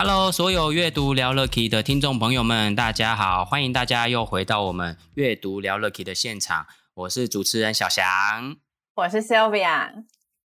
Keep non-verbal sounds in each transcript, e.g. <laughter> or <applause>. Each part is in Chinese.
Hello，所有阅读聊了 Key 的听众朋友们，大家好！欢迎大家又回到我们阅读聊了 Key 的现场，我是主持人小翔，我是 Sylvia。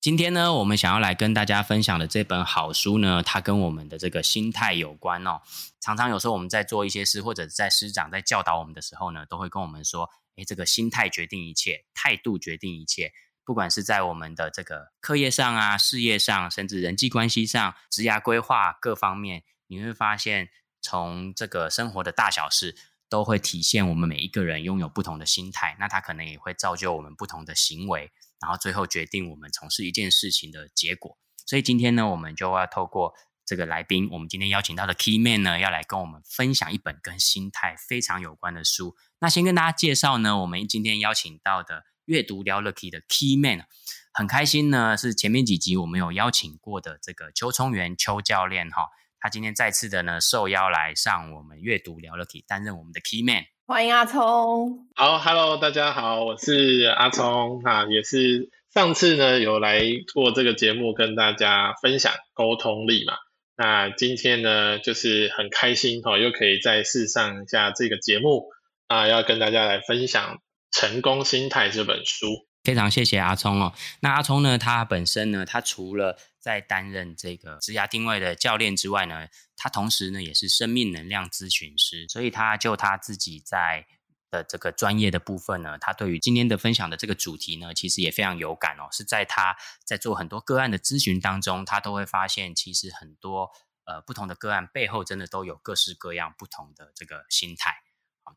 今天呢，我们想要来跟大家分享的这本好书呢，它跟我们的这个心态有关哦。常常有时候我们在做一些事，或者在师长在教导我们的时候呢，都会跟我们说：“诶，这个心态决定一切，态度决定一切。”不管是在我们的这个课业上啊、事业上，甚至人际关系上、职涯规划各方面，你会发现，从这个生活的大小事，都会体现我们每一个人拥有不同的心态。那它可能也会造就我们不同的行为，然后最后决定我们从事一件事情的结果。所以今天呢，我们就要透过这个来宾，我们今天邀请到的 Key Man 呢，要来跟我们分享一本跟心态非常有关的书。那先跟大家介绍呢，我们今天邀请到的。阅读聊了 Key 的 Key Man，很开心呢，是前面几集我们有邀请过的这个邱聪元邱教练哈，他今天再次的呢受邀来上我们阅读聊了 Key，担任我们的 Key Man。欢迎阿聪。好，Hello，大家好，我是阿聪哈，也是上次呢有来过这个节目跟大家分享沟通力嘛，那今天呢就是很开心哈，又可以再试上一下这个节目啊，要跟大家来分享。成功心态这本书，非常谢谢阿聪哦。那阿聪呢，他本身呢，他除了在担任这个职涯定位的教练之外呢，他同时呢也是生命能量咨询师。所以他就他自己在的这个专业的部分呢，他对于今天的分享的这个主题呢，其实也非常有感哦。是在他在做很多个案的咨询当中，他都会发现，其实很多呃不同的个案背后，真的都有各式各样不同的这个心态。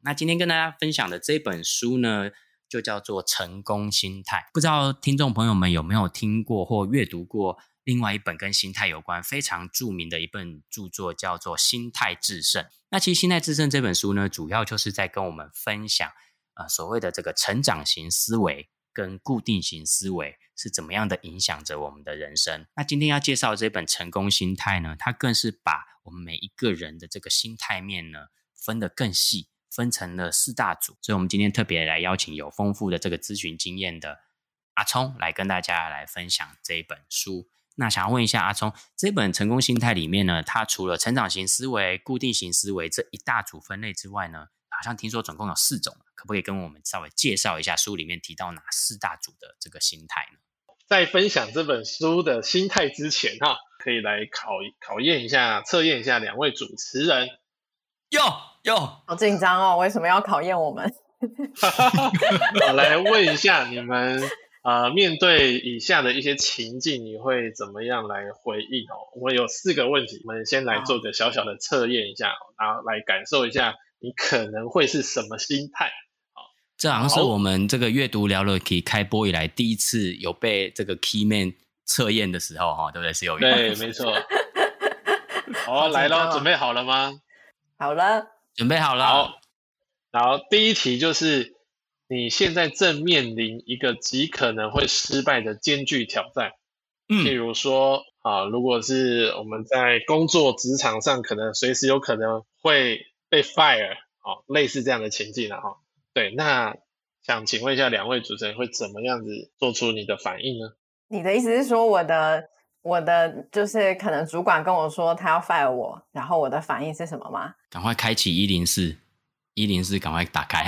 那今天跟大家分享的这本书呢，就叫做《成功心态》。不知道听众朋友们有没有听过或阅读过另外一本跟心态有关非常著名的一本著作，叫做《心态致胜》。那其实《心态致胜》这本书呢，主要就是在跟我们分享，呃，所谓的这个成长型思维跟固定型思维是怎么样的影响着我们的人生。那今天要介绍这本《成功心态》呢，它更是把我们每一个人的这个心态面呢，分得更细。分成了四大组，所以我们今天特别来邀请有丰富的这个咨询经验的阿聪来跟大家来分享这一本书。那想要问一下阿聪，这本成功心态里面呢，它除了成长型思维、固定型思维这一大组分类之外呢，好像听说总共有四种，可不可以跟我们稍微介绍一下书里面提到哪四大组的这个心态呢？在分享这本书的心态之前哈，可以来考考验一下、测验一下两位主持人。哟哟，好紧张哦！为什么要考验我们？<laughs> 我来问一下你们，呃，面对以下的一些情境，你会怎么样来回应哦？我们有四个问题，我们先来做个小小的测验一下，然后来感受一下你可能会是什么心态。好，这好像是我们这个阅读聊了 Key 开播以来第一次有被这个 Key Man 测验的时候哈，对不对？是有对，没错。<laughs> 好，来喽，准备好了吗？好了，准备好了。好，然后第一题就是，你现在正面临一个极可能会失败的艰巨挑战。嗯，譬如说，啊，如果是我们在工作职场上，可能随时有可能会被 fire，啊，类似这样的情境了哈。对，那想请问一下两位主持人会怎么样子做出你的反应呢？你的意思是说我的？我的就是可能主管跟我说他要 fire 我，然后我的反应是什么吗？赶快开启一零四，一零四赶快打开，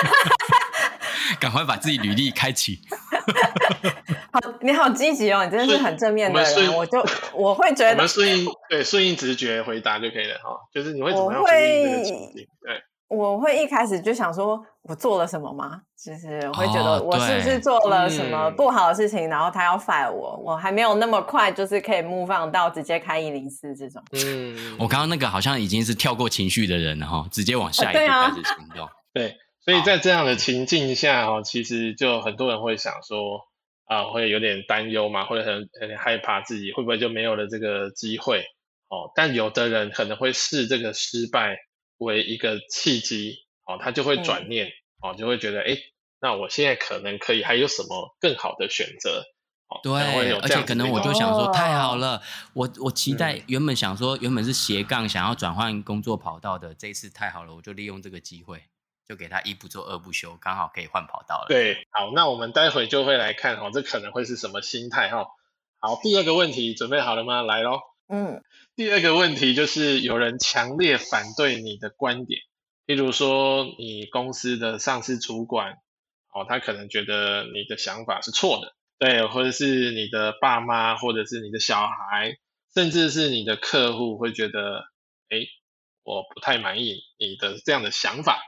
<laughs> 赶快把自己履历开启。<laughs> 好，你好积极哦，你真的是很正面的人。我，我就我会觉得，我们顺应对顺应直觉回答就可以了哈，就是你会怎么样顺应这个情境？对。我会一开始就想说，我做了什么吗？就是我会觉得我是不是做了什么不好的事情，哦、然后他要 fire 我，我还没有那么快，就是可以 move on 到直接开一零四这种。嗯，我刚刚那个好像已经是跳过情绪的人了哈，直接往下一步开始行动。对，啊、对，所以在这样的情境下哈，其实就很多人会想说啊、呃，会有点担忧嘛，或者很很害怕自己会不会就没有了这个机会。哦，但有的人可能会视这个失败为一个契机，哦，他就会转念，嗯、哦，就会觉得，哎，那我现在可能可以还有什么更好的选择？哦，对，而且可能我就想说，太好了，我我期待原本想说，原本是斜杠想要转换工作跑道的，这一次太好了，我就利用这个机会，就给他一不做二不休，刚好可以换跑道了。对，好，那我们待会就会来看，哦，这可能会是什么心态，哈。好，第二个问题准备好了吗？来喽。嗯，第二个问题就是有人强烈反对你的观点，譬如说你公司的上司主管，哦，他可能觉得你的想法是错的，对，或者是你的爸妈，或者是你的小孩，甚至是你的客户会觉得，哎，我不太满意你的这样的想法，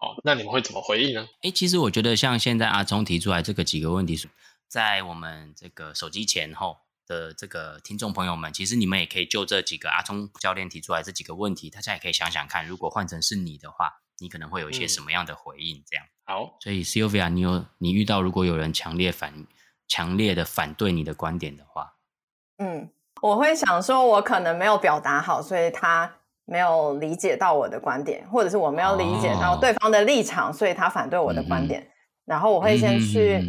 好，那你们会怎么回应呢？哎，其实我觉得像现在阿聪提出来这个几个问题是。在我们这个手机前后的这个听众朋友们，其实你们也可以就这几个阿聪教练提出来这几个问题，大家也可以想想看，如果换成是你的话，你可能会有一些什么样的回应？这样。嗯、好，所以 Sylvia，你有你遇到如果有人强烈反强烈的反对你的观点的话，嗯，我会想说，我可能没有表达好，所以他没有理解到我的观点，或者是我没有理解到对方的立场，哦、所以他反对我的观点，嗯、然后我会先去。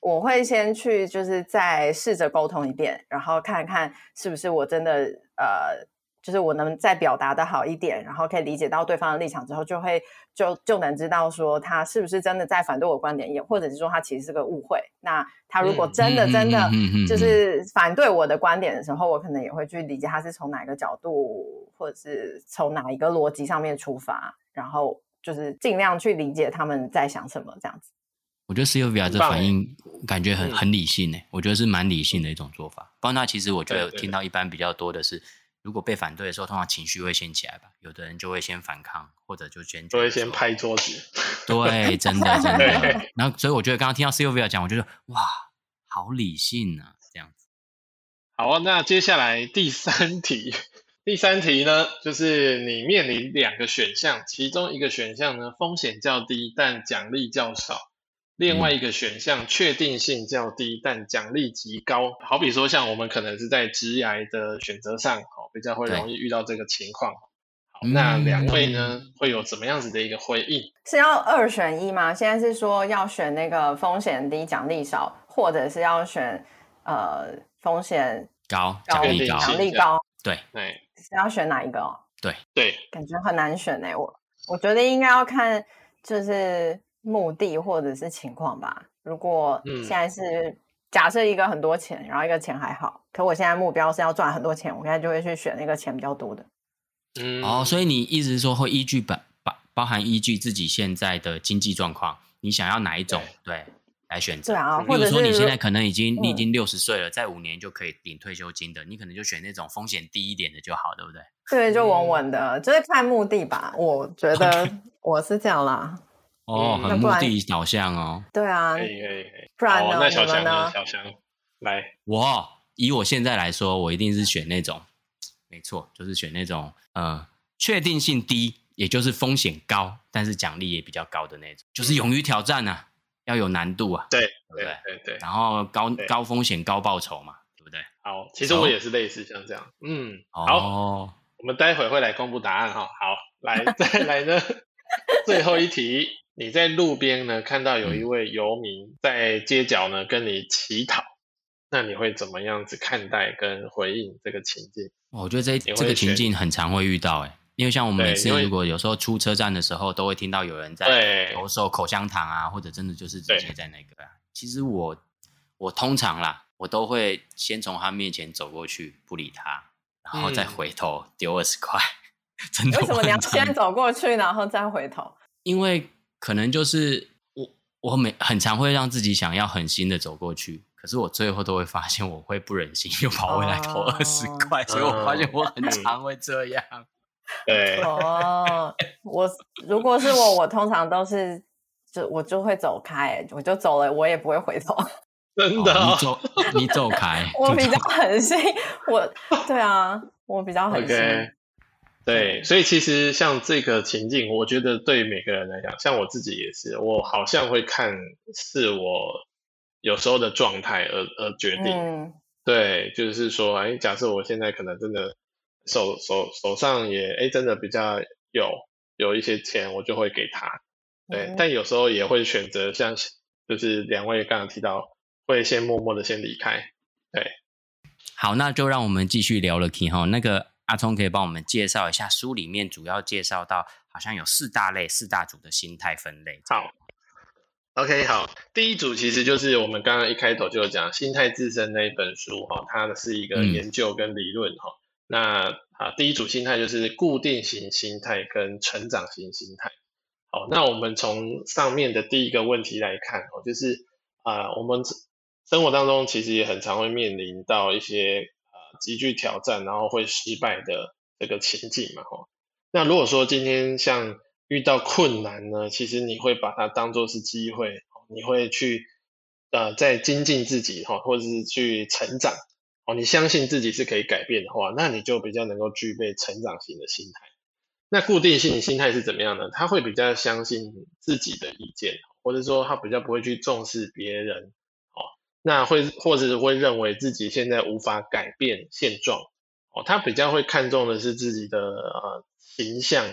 我会先去，就是再试着沟通一遍，然后看看是不是我真的呃，就是我能再表达的好一点，然后可以理解到对方的立场之后，就会就就能知道说他是不是真的在反对我观点，也或者是说他其实是个误会。那他如果真的真的就是反对我的观点的时候，我可能也会去理解他是从哪个角度，或者是从哪一个逻辑上面出发，然后就是尽量去理解他们在想什么这样子。我觉得 Sylvia 这反应感觉很很理性诶，嗯、我觉得是蛮理性的一种做法。不然那其实我觉得听到一般比较多的是，如果被反对的时候，通常情绪会先起来吧，有的人就会先反抗，或者就先就会先拍桌子。对，真的 <laughs> 真的。然后所以我觉得刚刚听到 Sylvia 讲，我觉得哇，好理性啊，这样子。好啊，那接下来第三题，<laughs> 第三题呢，就是你面临两个选项，其中一个选项呢风险较低，但奖励较少。另外一个选项确定性较低，但奖励极高。好比说，像我们可能是在职涯的选择上，哦，比较会容易遇到这个情况。好，那两位呢，会有怎么样子的一个回应？是要二选一吗？现在是说要选那个风险低、奖励少，或者是要选呃风险高、奖励高？奖励高。对对，是要选哪一个？对对，感觉很难选哎，我我觉得应该要看就是。目的或者是情况吧。如果现在是假设一个很多钱，然后一个钱还好，可我现在目标是要赚很多钱，我现在就会去选那个钱比较多的。嗯，哦，所以你意思是说会依据本包包含依据自己现在的经济状况，你想要哪一种对，对来选择？对啊，或者说你现在可能已经你已经六十岁了，在五年就可以领退休金的，你可能就选那种风险低一点的就好，对不对？对，就稳稳的，嗯、就是看目的吧。我觉得我是这样啦。哦，很目的导向哦。对啊，可以可以可以。不然呢？那小强呢？小强，来，我以我现在来说，我一定是选那种，没错，就是选那种呃，确定性低，也就是风险高，但是奖励也比较高的那种，就是勇于挑战啊，要有难度啊，对，对？对对。然后高高风险高报酬嘛，对不对？好，其实我也是类似像这样。嗯，好，我们待会会来公布答案哈。好，来再来呢，<laughs> 最后一题。你在路边呢，看到有一位游民在街角呢跟你乞讨，那你会怎么样子看待跟回应这个情境？我觉得这这个情境很常会遇到哎，因为像我们每次如果有时候出车站的时候，都会听到有人在投售口香糖啊，或者真的就是直接在那个。其实我我通常啦，我都会先从他面前走过去，不理他，然后再回头丢二十块。<laughs> 真的？为什么你要先走过去，然后再回头？因为。可能就是我，我每很常会让自己想要狠心的走过去，可是我最后都会发现我会不忍心又跑回来投二十块，哦、所以我发现我很常会这样。<laughs> 对哦，我如果是我，我通常都是就我就会走开，我就走了，我也不会回头。<laughs> 真的、哦，你走你走开，我比较狠心，我对啊，我比较狠心。Okay. 对，所以其实像这个情境，我觉得对每个人来讲，像我自己也是，我好像会看是我有时候的状态而而决定。嗯、对，就是说，哎，假设我现在可能真的手手手上也哎真的比较有有一些钱，我就会给他。对，嗯、但有时候也会选择像就是两位刚刚提到，会先默默的先离开。对，好，那就让我们继续聊了。Key 哈，那个阿聪可以帮我们介绍一下书里面主要介绍到，好像有四大类、四大组的心态分类。好，OK，好，第一组其实就是我们刚刚一开头就讲《心态自身》那一本书哈，它是一个研究跟理论哈。嗯、那啊，第一组心态就是固定型心态跟成长型心态。好，那我们从上面的第一个问题来看哦，就是啊、呃，我们生活当中其实也很常会面临到一些呃极具挑战，然后会失败的这个情景嘛，哈。那如果说今天像遇到困难呢，其实你会把它当作是机会，你会去呃在精进自己哈，或者是去成长哦，你相信自己是可以改变的话，那你就比较能够具备成长型的心态。那固定性心态是怎么样呢？他会比较相信自己的意见，或者说他比较不会去重视别人，那会或者是会认为自己现在无法改变现状，哦，他比较会看重的是自己的呃形象，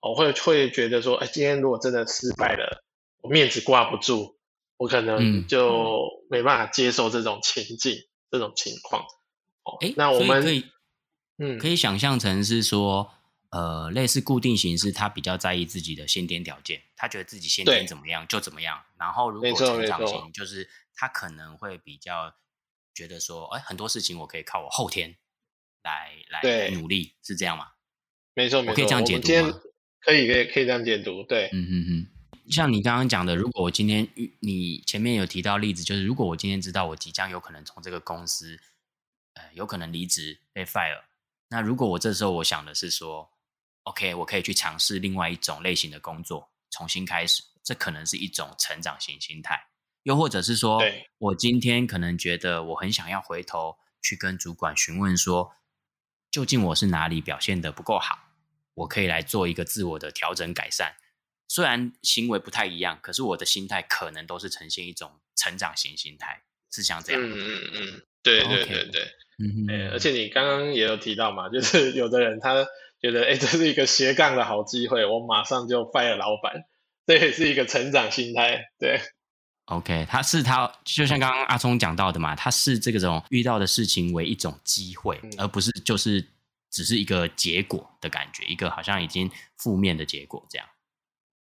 哦，会会觉得说，哎，今天如果真的失败了，我面子挂不住，我可能就没办法接受这种情境、嗯、这种情况，哦，哎，那我们可以，嗯，可以想象成是说。呃，类似固定型是他比较在意自己的先天条件，他觉得自己先天怎么样就怎么样。然后如果成长型，就是他可能会比较觉得说，哎，很多事情我可以靠我后天来来努力，是这样吗？没错，没错，可以这样解读吗？可以，可以，可以这样解读。对，嗯嗯嗯。像你刚刚讲的，如果我今天你前面有提到例子，就是如果我今天知道我即将有可能从这个公司，呃，有可能离职被 fire，那如果我这时候我想的是说。OK，我可以去尝试另外一种类型的工作，重新开始，这可能是一种成长型心态。又或者是说，我今天可能觉得我很想要回头去跟主管询问说，究竟我是哪里表现的不够好，我可以来做一个自我的调整改善。虽然行为不太一样，可是我的心态可能都是呈现一种成长型心态，是像这样。嗯嗯嗯，对对对对。而且你刚刚也有提到嘛，就是有的人他。觉得哎，这是一个斜杠的好机会，我马上就 fire 老板，这也是一个成长心态。对，OK，他是他，就像刚刚阿聪讲到的嘛，他是这个种遇到的事情为一种机会，嗯、而不是就是只是一个结果的感觉，一个好像已经负面的结果这样。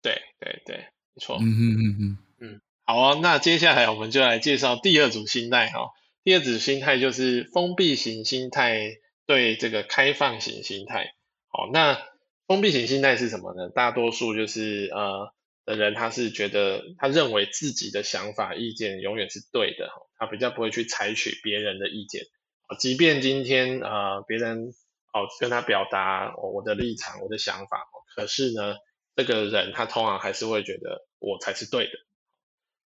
对对对，没错。嗯嗯嗯嗯嗯，好啊，那接下来我们就来介绍第二组心态哈。第二组心态就是封闭型心态对这个开放型心态。哦，那封闭型心态是什么呢？大多数就是呃的人，他是觉得他认为自己的想法、意见永远是对的，他比较不会去采取别人的意见。即便今天呃别人哦跟他表达哦我的立场、我的想法，可是呢，这个人他通常还是会觉得我才是对的。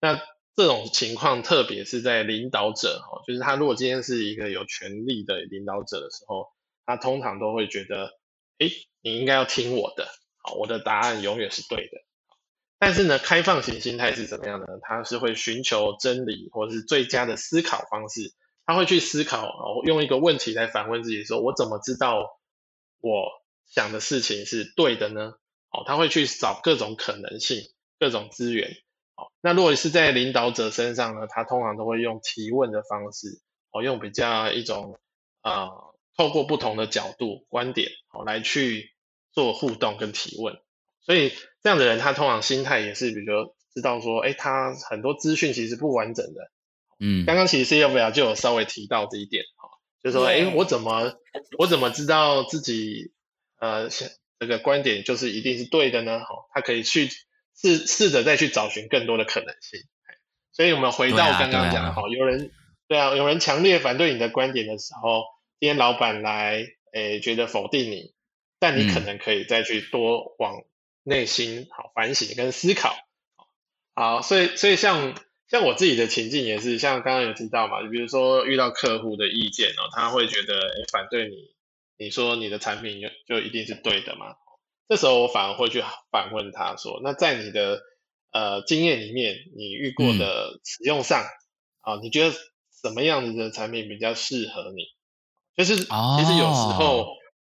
那这种情况，特别是在领导者哦，就是他如果今天是一个有权力的领导者的时候，他通常都会觉得。哎，你应该要听我的，好，我的答案永远是对的。但是呢，开放型心态是怎么样呢？他是会寻求真理或者是最佳的思考方式，他会去思考，用一个问题来反问自己，说我怎么知道我想的事情是对的呢？哦，他会去找各种可能性、各种资源。好，那如果是在领导者身上呢，他通常都会用提问的方式，哦，用比较一种啊。透过不同的角度、观点，好来去做互动跟提问，所以这样的人他通常心态也是，比如知道说，哎，他很多资讯其实不完整的。嗯，刚刚其实 Sylvia 就有稍微提到这一点，哈，就是说，哎，我怎么我怎么知道自己呃这个观点就是一定是对的呢？好，他可以去试试着再去找寻更多的可能性。所以我们回到刚刚讲，好，有人对啊，有人强烈反对你的观点的时候。今天老板来，诶、欸，觉得否定你，但你可能可以再去多往内心好反省跟思考，好，所以所以像像我自己的情境也是，像刚刚有提到嘛，就比如说遇到客户的意见哦，他会觉得诶、欸、反对你，你说你的产品就就一定是对的嘛？这时候我反而会去反问他说，那在你的呃经验里面，你遇过的使用上啊、嗯，你觉得什么样子的产品比较适合你？就是其实有时候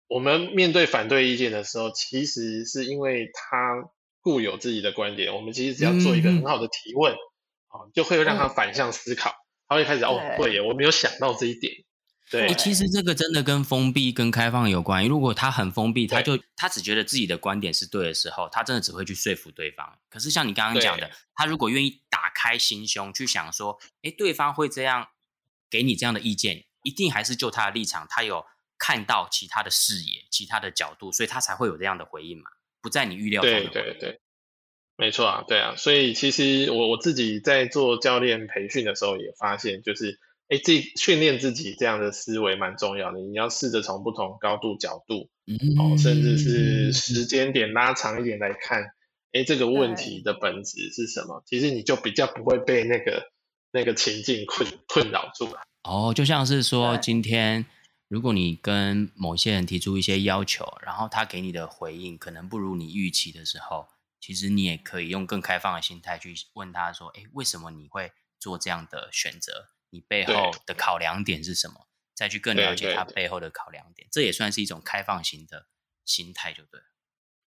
我们面对反对意见的时候，其实是因为他固有自己的观点，我们其实只要做一个很好的提问，啊、嗯，就会让他反向思考，嗯、他会开始哦，对耶，我没有想到这一点。对，其实这个真的跟封闭跟开放有关系。如果他很封闭，他就他只觉得自己的观点是对的时候，他真的只会去说服对方。可是像你刚刚讲的，他如果愿意打开心胸去想说，哎，对方会这样给你这样的意见，一定还是就他的立场，他有看到其他的视野、其他的角度，所以他才会有这样的回应嘛，不在你预料中的。对对对，没错啊，对啊。所以其实我我自己在做教练培训的时候也发现，就是。哎，这训练自己这样的思维蛮重要的。你要试着从不同高度、角度，哦，甚至是时间点拉长一点来看，哎，这个问题的本质是什么？其实你就比较不会被那个那个情境困困扰住了。哦，就像是说，今天如果你跟某些人提出一些要求，然后他给你的回应可能不如你预期的时候，其实你也可以用更开放的心态去问他说：“哎，为什么你会做这样的选择？”你背后的考量点是什么？再去更了解他背后的考量点，这也算是一种开放型的心态，就对。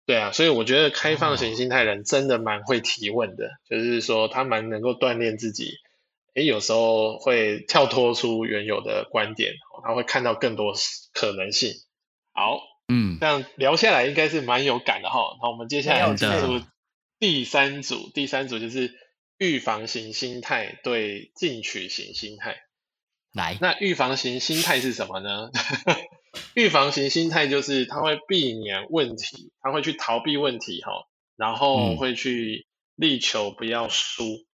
对啊，所以我觉得开放型心态人真的蛮会提问的，哦、就是说他蛮能够锻炼自己。诶，有时候会跳脱出原有的观点，他会看到更多可能性。好，嗯，这样聊下来应该是蛮有感的哈。那我们接下来进入第三组，第三组就是。预防型心态对进取型心态，来，那预防型心态是什么呢？<laughs> 预防型心态就是他会避免问题，他会去逃避问题哈，然后会去力求不要输。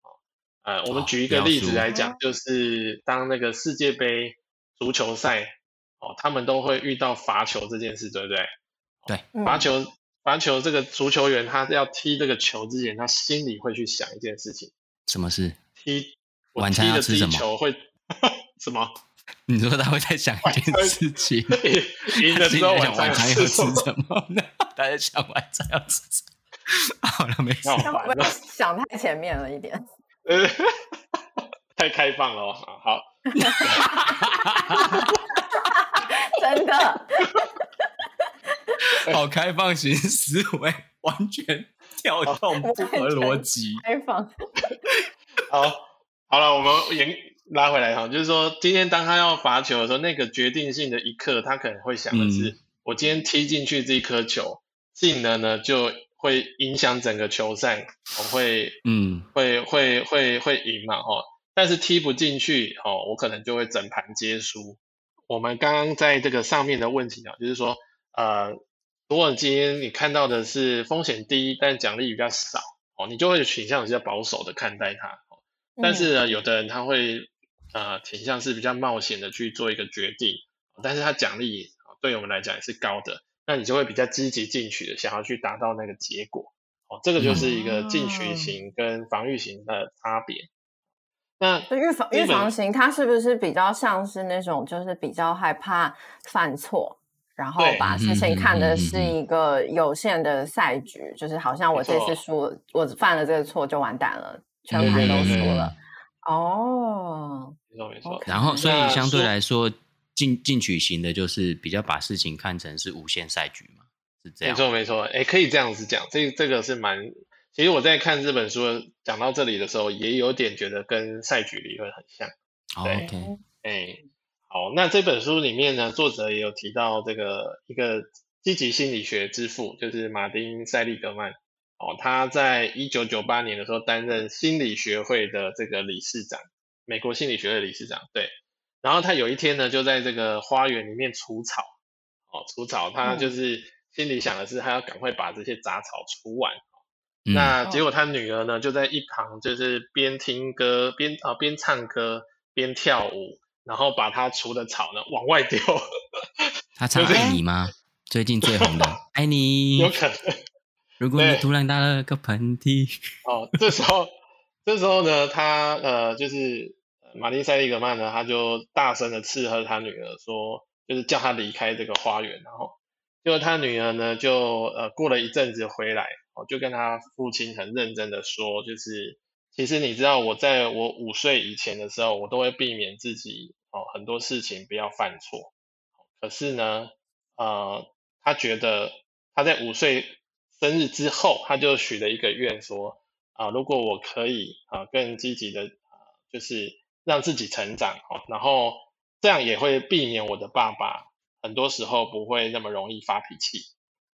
呃，我们举一个例子来讲，就是当那个世界杯足球赛哦，他们都会遇到罚球这件事，对不对？对，罚球。罚球这个足球员，他要踢这个球之前，他心里会去想一件事情。什么事？踢晚餐要吃什么？球会 <laughs> 什么？你说他会在想一件事情？赢的时候晚餐要吃什么？他在想晚餐要吃什么？<laughs> 好了，没事。想太前面了一点。呃，<laughs> 太开放了哦。好。<laughs> 真的。<laughs> 好开放型思维，完全跳动不合逻辑。开放。好，好了，我们延拉回来哈，就是说，今天当他要罚球的时候，那个决定性的一刻，他可能会想的是：嗯、我今天踢进去这一颗球进了呢，就会影响整个球赛，我会，嗯，会会会会赢嘛，哈。但是踢不进去，哦，我可能就会整盘皆输。我们刚刚在这个上面的问题啊，就是说，呃。如果今天你看到的是风险低，但奖励比较少，哦，你就会倾向比较保守的看待它。但是呢，有的人他会呃倾向是比较冒险的去做一个决定，但是他奖励对我们来讲也是高的，那你就会比较积极进取的想要去达到那个结果。哦，这个就是一个进取型跟防御型的差别。那预防预防型，它是不是比较像是那种就是比较害怕犯错？然后把事情看的是一个有限的赛局，嗯、就是好像我这次输，我犯了这个错就完蛋了，全盘都输了。哦，没错没错。然后，所以相对来说，进进取型的就是比较把事情看成是无限赛局嘛，是这样。没错没错，哎，可以这样子讲，这这个是蛮。其实我在看这本书讲到这里的时候，也有点觉得跟赛局理论很像。对，OK，哎。好，那这本书里面呢，作者也有提到这个一个积极心理学之父，就是马丁·塞利格曼。哦，他在一九九八年的时候担任心理学会的这个理事长，美国心理学会的理事长。对，然后他有一天呢，就在这个花园里面除草。哦，除草，他就是心里想的是，他要赶快把这些杂草除完。嗯、那结果他女儿呢，就在一旁，就是边听歌边啊边唱歌边跳舞。然后把他除的草呢往外丢。<laughs> 他唱爱你吗？最近最红的 <laughs> 爱你。有可能。如果你突然打了个喷嚏。哦，这时候，这时候呢，他呃，就是马丁塞利格曼呢，他就大声的斥喝他女儿说，就是叫他离开这个花园。然后，结果他女儿呢，就呃过了一阵子回来，哦，就跟他父亲很认真的说，就是。其实你知道，我在我五岁以前的时候，我都会避免自己哦很多事情不要犯错。可是呢，呃，他觉得他在五岁生日之后，他就许了一个愿，说啊、如果我可以啊、更积极的啊，就是让自己成长，哦，然后这样也会避免我的爸爸很多时候不会那么容易发脾气，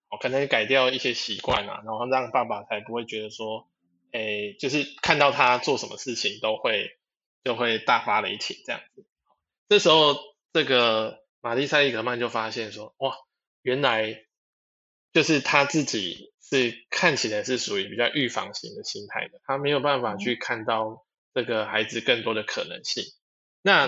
哦，可能改掉一些习惯啊，然后让爸爸才不会觉得说，诶，就是看到他做什么事情都会就会大发雷霆这样子。这时候，这个玛丽塞利格曼就发现说，哇，原来就是他自己是看起来是属于比较预防型的心态的，他没有办法去看到这个孩子更多的可能性。那，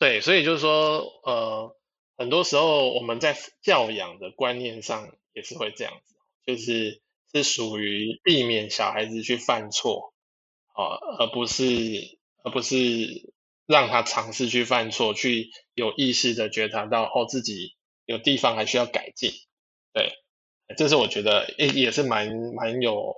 对，所以就是说，呃，很多时候我们在教养的观念上也是会这样子，就是是属于避免小孩子去犯错，啊，而不是，而不是。让他尝试去犯错，去有意识的觉察到哦，自己有地方还需要改进。对，这是我觉得也也是蛮蛮有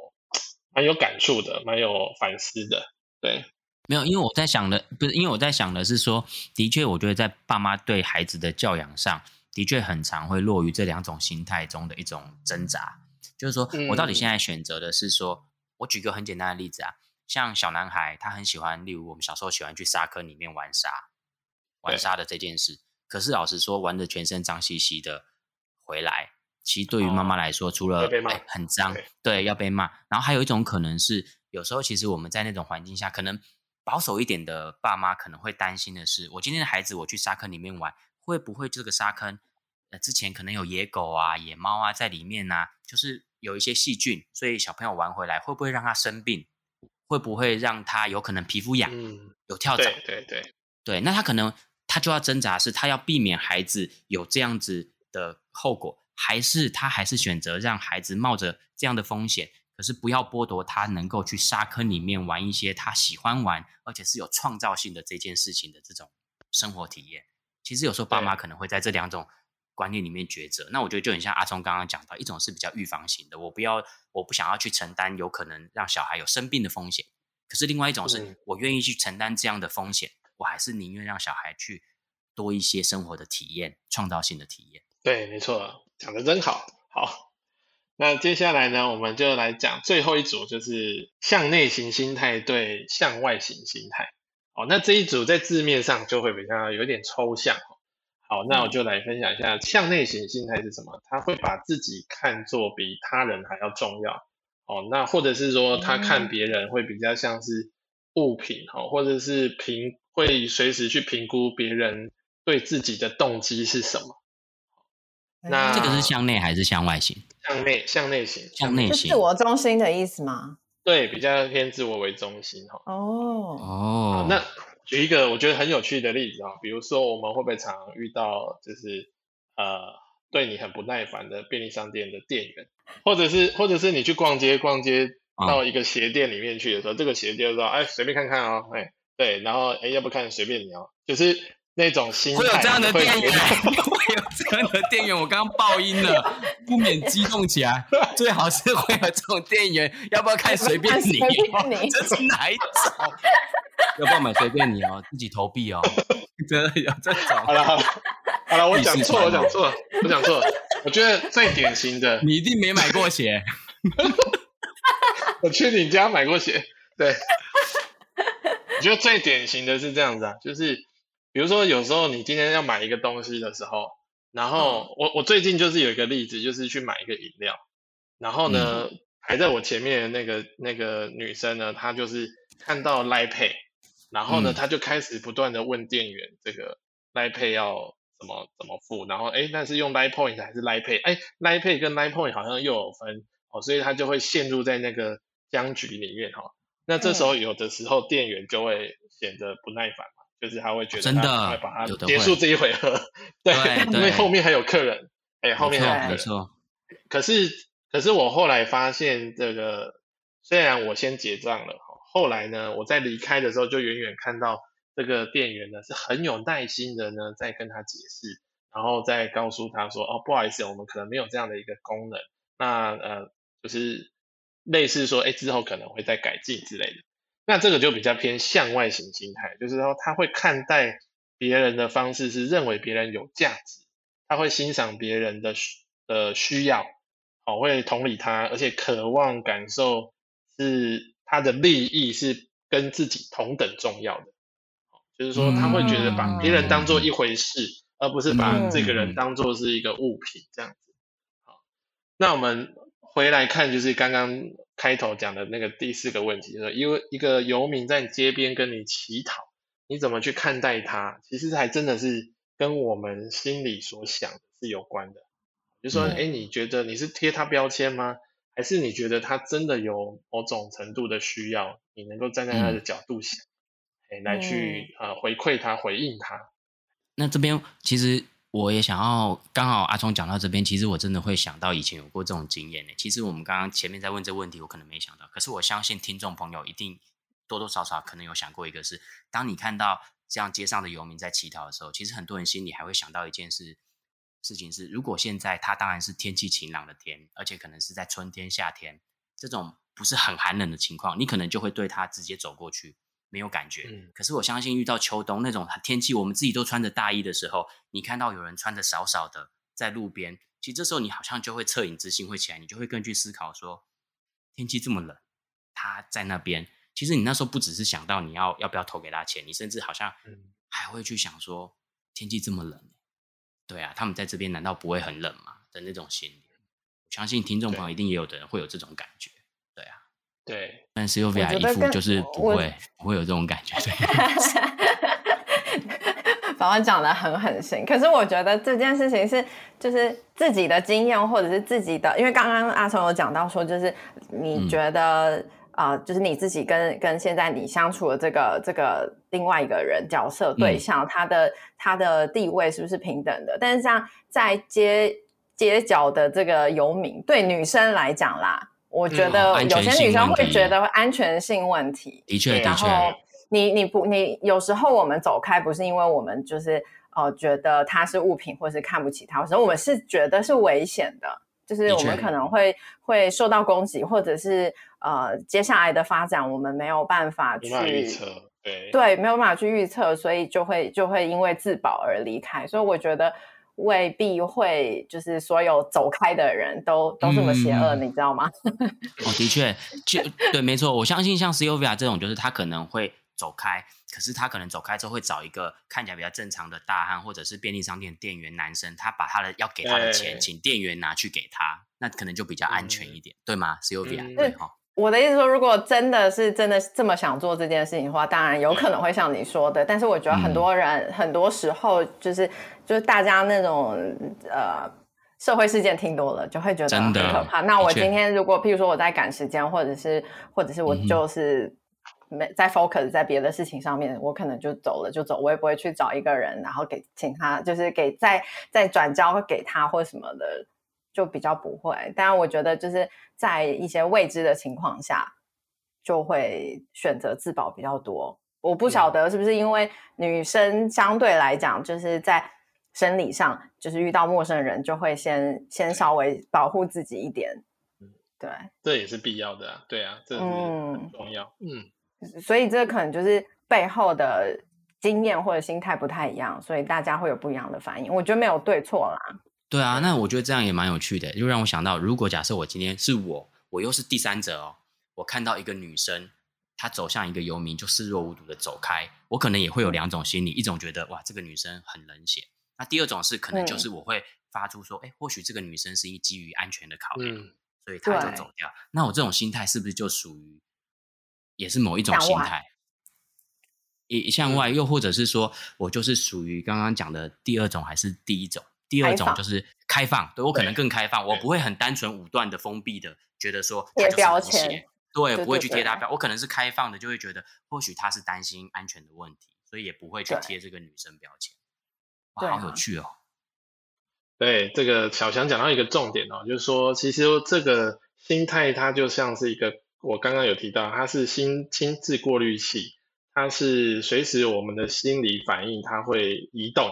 蛮有感触的，蛮有反思的。对，没有，因为我在想的不是，因为我在想的是说，的确，我觉得在爸妈对孩子的教养上的确很常会落于这两种心态中的一种挣扎，就是说我到底现在选择的是说，嗯、我举个很简单的例子啊。像小男孩，他很喜欢，例如我们小时候喜欢去沙坑里面玩沙，玩沙的这件事。可是老实说，玩的全身脏兮兮的回来，其实对于妈妈来说，哦、除了很脏，对，对，要被骂。然后还有一种可能是，有时候其实我们在那种环境下，可能保守一点的爸妈可能会担心的是，我今天的孩子我去沙坑里面玩，会不会这个沙坑，呃，之前可能有野狗啊、野猫啊在里面啊，就是有一些细菌，所以小朋友玩回来会不会让他生病？会不会让他有可能皮肤痒、嗯、有跳蚤？对对对，对，那他可能他就要挣扎，是他要避免孩子有这样子的后果，还是他还是选择让孩子冒着这样的风险，可是不要剥夺他能够去沙坑里面玩一些他喜欢玩，而且是有创造性的这件事情的这种生活体验。其实有时候爸妈可能会在这两种。观念里面抉择，那我觉得就很像阿聪刚刚讲到，一种是比较预防型的，我不要，我不想要去承担有可能让小孩有生病的风险。可是另外一种是我愿意去承担这样的风险，我还是宁愿让小孩去多一些生活的体验，创造性的体验。对，没错，讲的真好。好，那接下来呢，我们就来讲最后一组，就是向内型心态对向外型心态。哦，那这一组在字面上就会比较有点抽象。好，那我就来分享一下向内型心态是什么。他会把自己看作比他人还要重要。哦，那或者是说他看别人会比较像是物品，哦，或者是评会随时去评估别人对自己的动机是什么。那这个是向内还是向外型？向内，向内型。向内型。自我中心的意思吗？对，比较偏自我为中心。哈。哦。哦。那。举一个我觉得很有趣的例子啊，比如说我们会不会常遇到就是呃对你很不耐烦的便利商店的店员，或者是或者是你去逛街逛街到一个鞋店里面去的时候，嗯、这个鞋店说哎随便看看哦，哎对，然后哎要不看随便你哦，就是那种心态会有这样的店员，会有这样的店员，我刚刚爆音了，<laughs> 不免激动起来，最好是会有这种店员，要不要看随便 <laughs> 你？<laughs> 这是哪一种？要不要买随便你哦，自己投币哦。真的有这种？好了好了好了，我讲错了，我讲错了，我讲错了。我觉得最典型的，你一定没买过鞋。我去你家买过鞋，对。我觉得最典型的是这样子啊，就是比如说有时候你今天要买一个东西的时候，然后我我最近就是有一个例子，就是去买一个饮料，然后呢，嗯、还在我前面的那个那个女生呢，她就是看到 Line Pay。然后呢，嗯、他就开始不断的问店员，这个 Line Pay 要怎么怎么付，然后哎，那是用 Line Point 还是 Line Pay？哎，Line Pay 跟 Line Point 好像又有分哦，所以他就会陷入在那个僵局里面哈、哦。那这时候有的时候店员就会显得不耐烦嘛，就是他会觉得真的会把它结束这一回合，对，因为后面还有客人，哎，后面还有客人。没错。可是可是我后来发现，这个虽然我先结账了。后来呢，我在离开的时候就远远看到这个店员呢是很有耐心的呢，在跟他解释，然后再告诉他说，哦，不好意思，我们可能没有这样的一个功能，那呃，就是类似说，哎，之后可能会再改进之类的。那这个就比较偏向外型心态，就是说他会看待别人的方式是认为别人有价值，他会欣赏别人的的需要，好，会同理他，而且渴望感受是他的利益是跟自己同等重要的，就是说他会觉得把别人当做一回事，嗯、而不是把这个人当做是一个物品这样子。好，那我们回来看，就是刚刚开头讲的那个第四个问题，就是一个一个游民在街边跟你乞讨，你怎么去看待他？其实还真的是。跟我们心里所想的是有关的，就说，哎，你觉得你是贴他标签吗？还是你觉得他真的有某种程度的需要？你能够站在他的角度想，哎、嗯，来去呃回馈他、回应他。那这边其实我也想要，刚好阿聪讲到这边，其实我真的会想到以前有过这种经验呢。其实我们刚刚前面在问这个问题，我可能没想到，可是我相信听众朋友一定多多少少可能有想过一个是，当你看到。这样街上的游民在乞讨的时候，其实很多人心里还会想到一件事，事情是，如果现在他当然是天气晴朗的天，而且可能是在春天、夏天这种不是很寒冷的情况，你可能就会对他直接走过去，没有感觉。嗯。可是我相信遇到秋冬那种天气，我们自己都穿着大衣的时候，你看到有人穿着少少的在路边，其实这时候你好像就会恻隐之心会起来，你就会更去思考说，天气这么冷，他在那边。其实你那时候不只是想到你要要不要投给他钱，你甚至好像还会去想说，天气这么冷，对啊，他们在这边难道不会很冷吗？的那种心理，我相信听众朋友一定也有的人会有这种感觉，对。但是 Sylvia 一副就是不会不会有这种感觉。<laughs> 宝宝讲的很狠心，可是我觉得这件事情是就是自己的经验或者是自己的，因为刚刚阿聪有讲到说，就是你觉得。嗯啊、呃，就是你自己跟跟现在你相处的这个这个另外一个人角色对象，嗯、他的他的地位是不是平等的？但是像在街街角的这个游民，对女生来讲啦，我觉得有些女生会觉得安全性问题。的确，然后你你不你有时候我们走开，不是因为我们就是呃觉得它是物品，或是看不起它，有时候我们是觉得是危险的。就是我们可能会会受到攻击，或者是呃接下来的发展我们没有办法去预测，对对，没有办法去预测，所以就会就会因为自保而离开。所以我觉得未必会就是所有走开的人都都这么邪恶，嗯、你知道吗？哦，的确，就对，没错，我相信像 Sylvia 这种，就是他可能会。走开，可是他可能走开之后会找一个看起来比较正常的大汉，或者是便利商店店员男生，他把他的要给他的钱，请店员拿去给他，那可能就比较安全一点，嗯、对吗？Sylvia，、嗯、对哈。我的意思说，如果真的是真的这么想做这件事情的话，当然有可能会像你说的，但是我觉得很多人、嗯、很多时候就是就是大家那种呃社会事件听多了，就会觉得很可怕。那我今天如果譬如说我在赶时间，或者是或者是我就是。嗯没在 focus 在别的事情上面，我可能就走了就走，我也不会去找一个人，然后给请他，就是给再再转交给他或什么的，就比较不会。当然，我觉得就是在一些未知的情况下，就会选择自保比较多。我不晓得是不是因为女生相对来讲，就是在生理上，就是遇到陌生人就会先先稍微保护自己一点。嗯，对，这也是必要的啊。对啊，这是很重要。嗯。嗯所以这可能就是背后的经验或者心态不太一样，所以大家会有不一样的反应。我觉得没有对错啦。对啊，那我觉得这样也蛮有趣的，就让我想到，如果假设我今天是我，我又是第三者哦，我看到一个女生，她走向一个游民，就视若无睹的走开，我可能也会有两种心理，一种觉得哇，这个女生很冷血，那第二种是可能就是我会发出说，哎、嗯，或许这个女生是基于安全的考虑，嗯、所以她就走掉。那我这种心态是不是就属于？也是某一种心态，一向外，又或者是说我就是属于刚刚讲的第二种，还是第一种？第二种就是开放，对，我可能更开放，我不会很单纯武断的封闭的，觉得说贴标签，对，不会去贴他标，我可能是开放的，就会觉得或许他是担心安全的问题，所以也不会去贴这个女生标签。哇，好有趣哦！对，这个小强讲到一个重点哦，就是说，其实这个心态它就像是一个。我刚刚有提到，它是心心智过滤器，它是随时我们的心理反应，它会移动。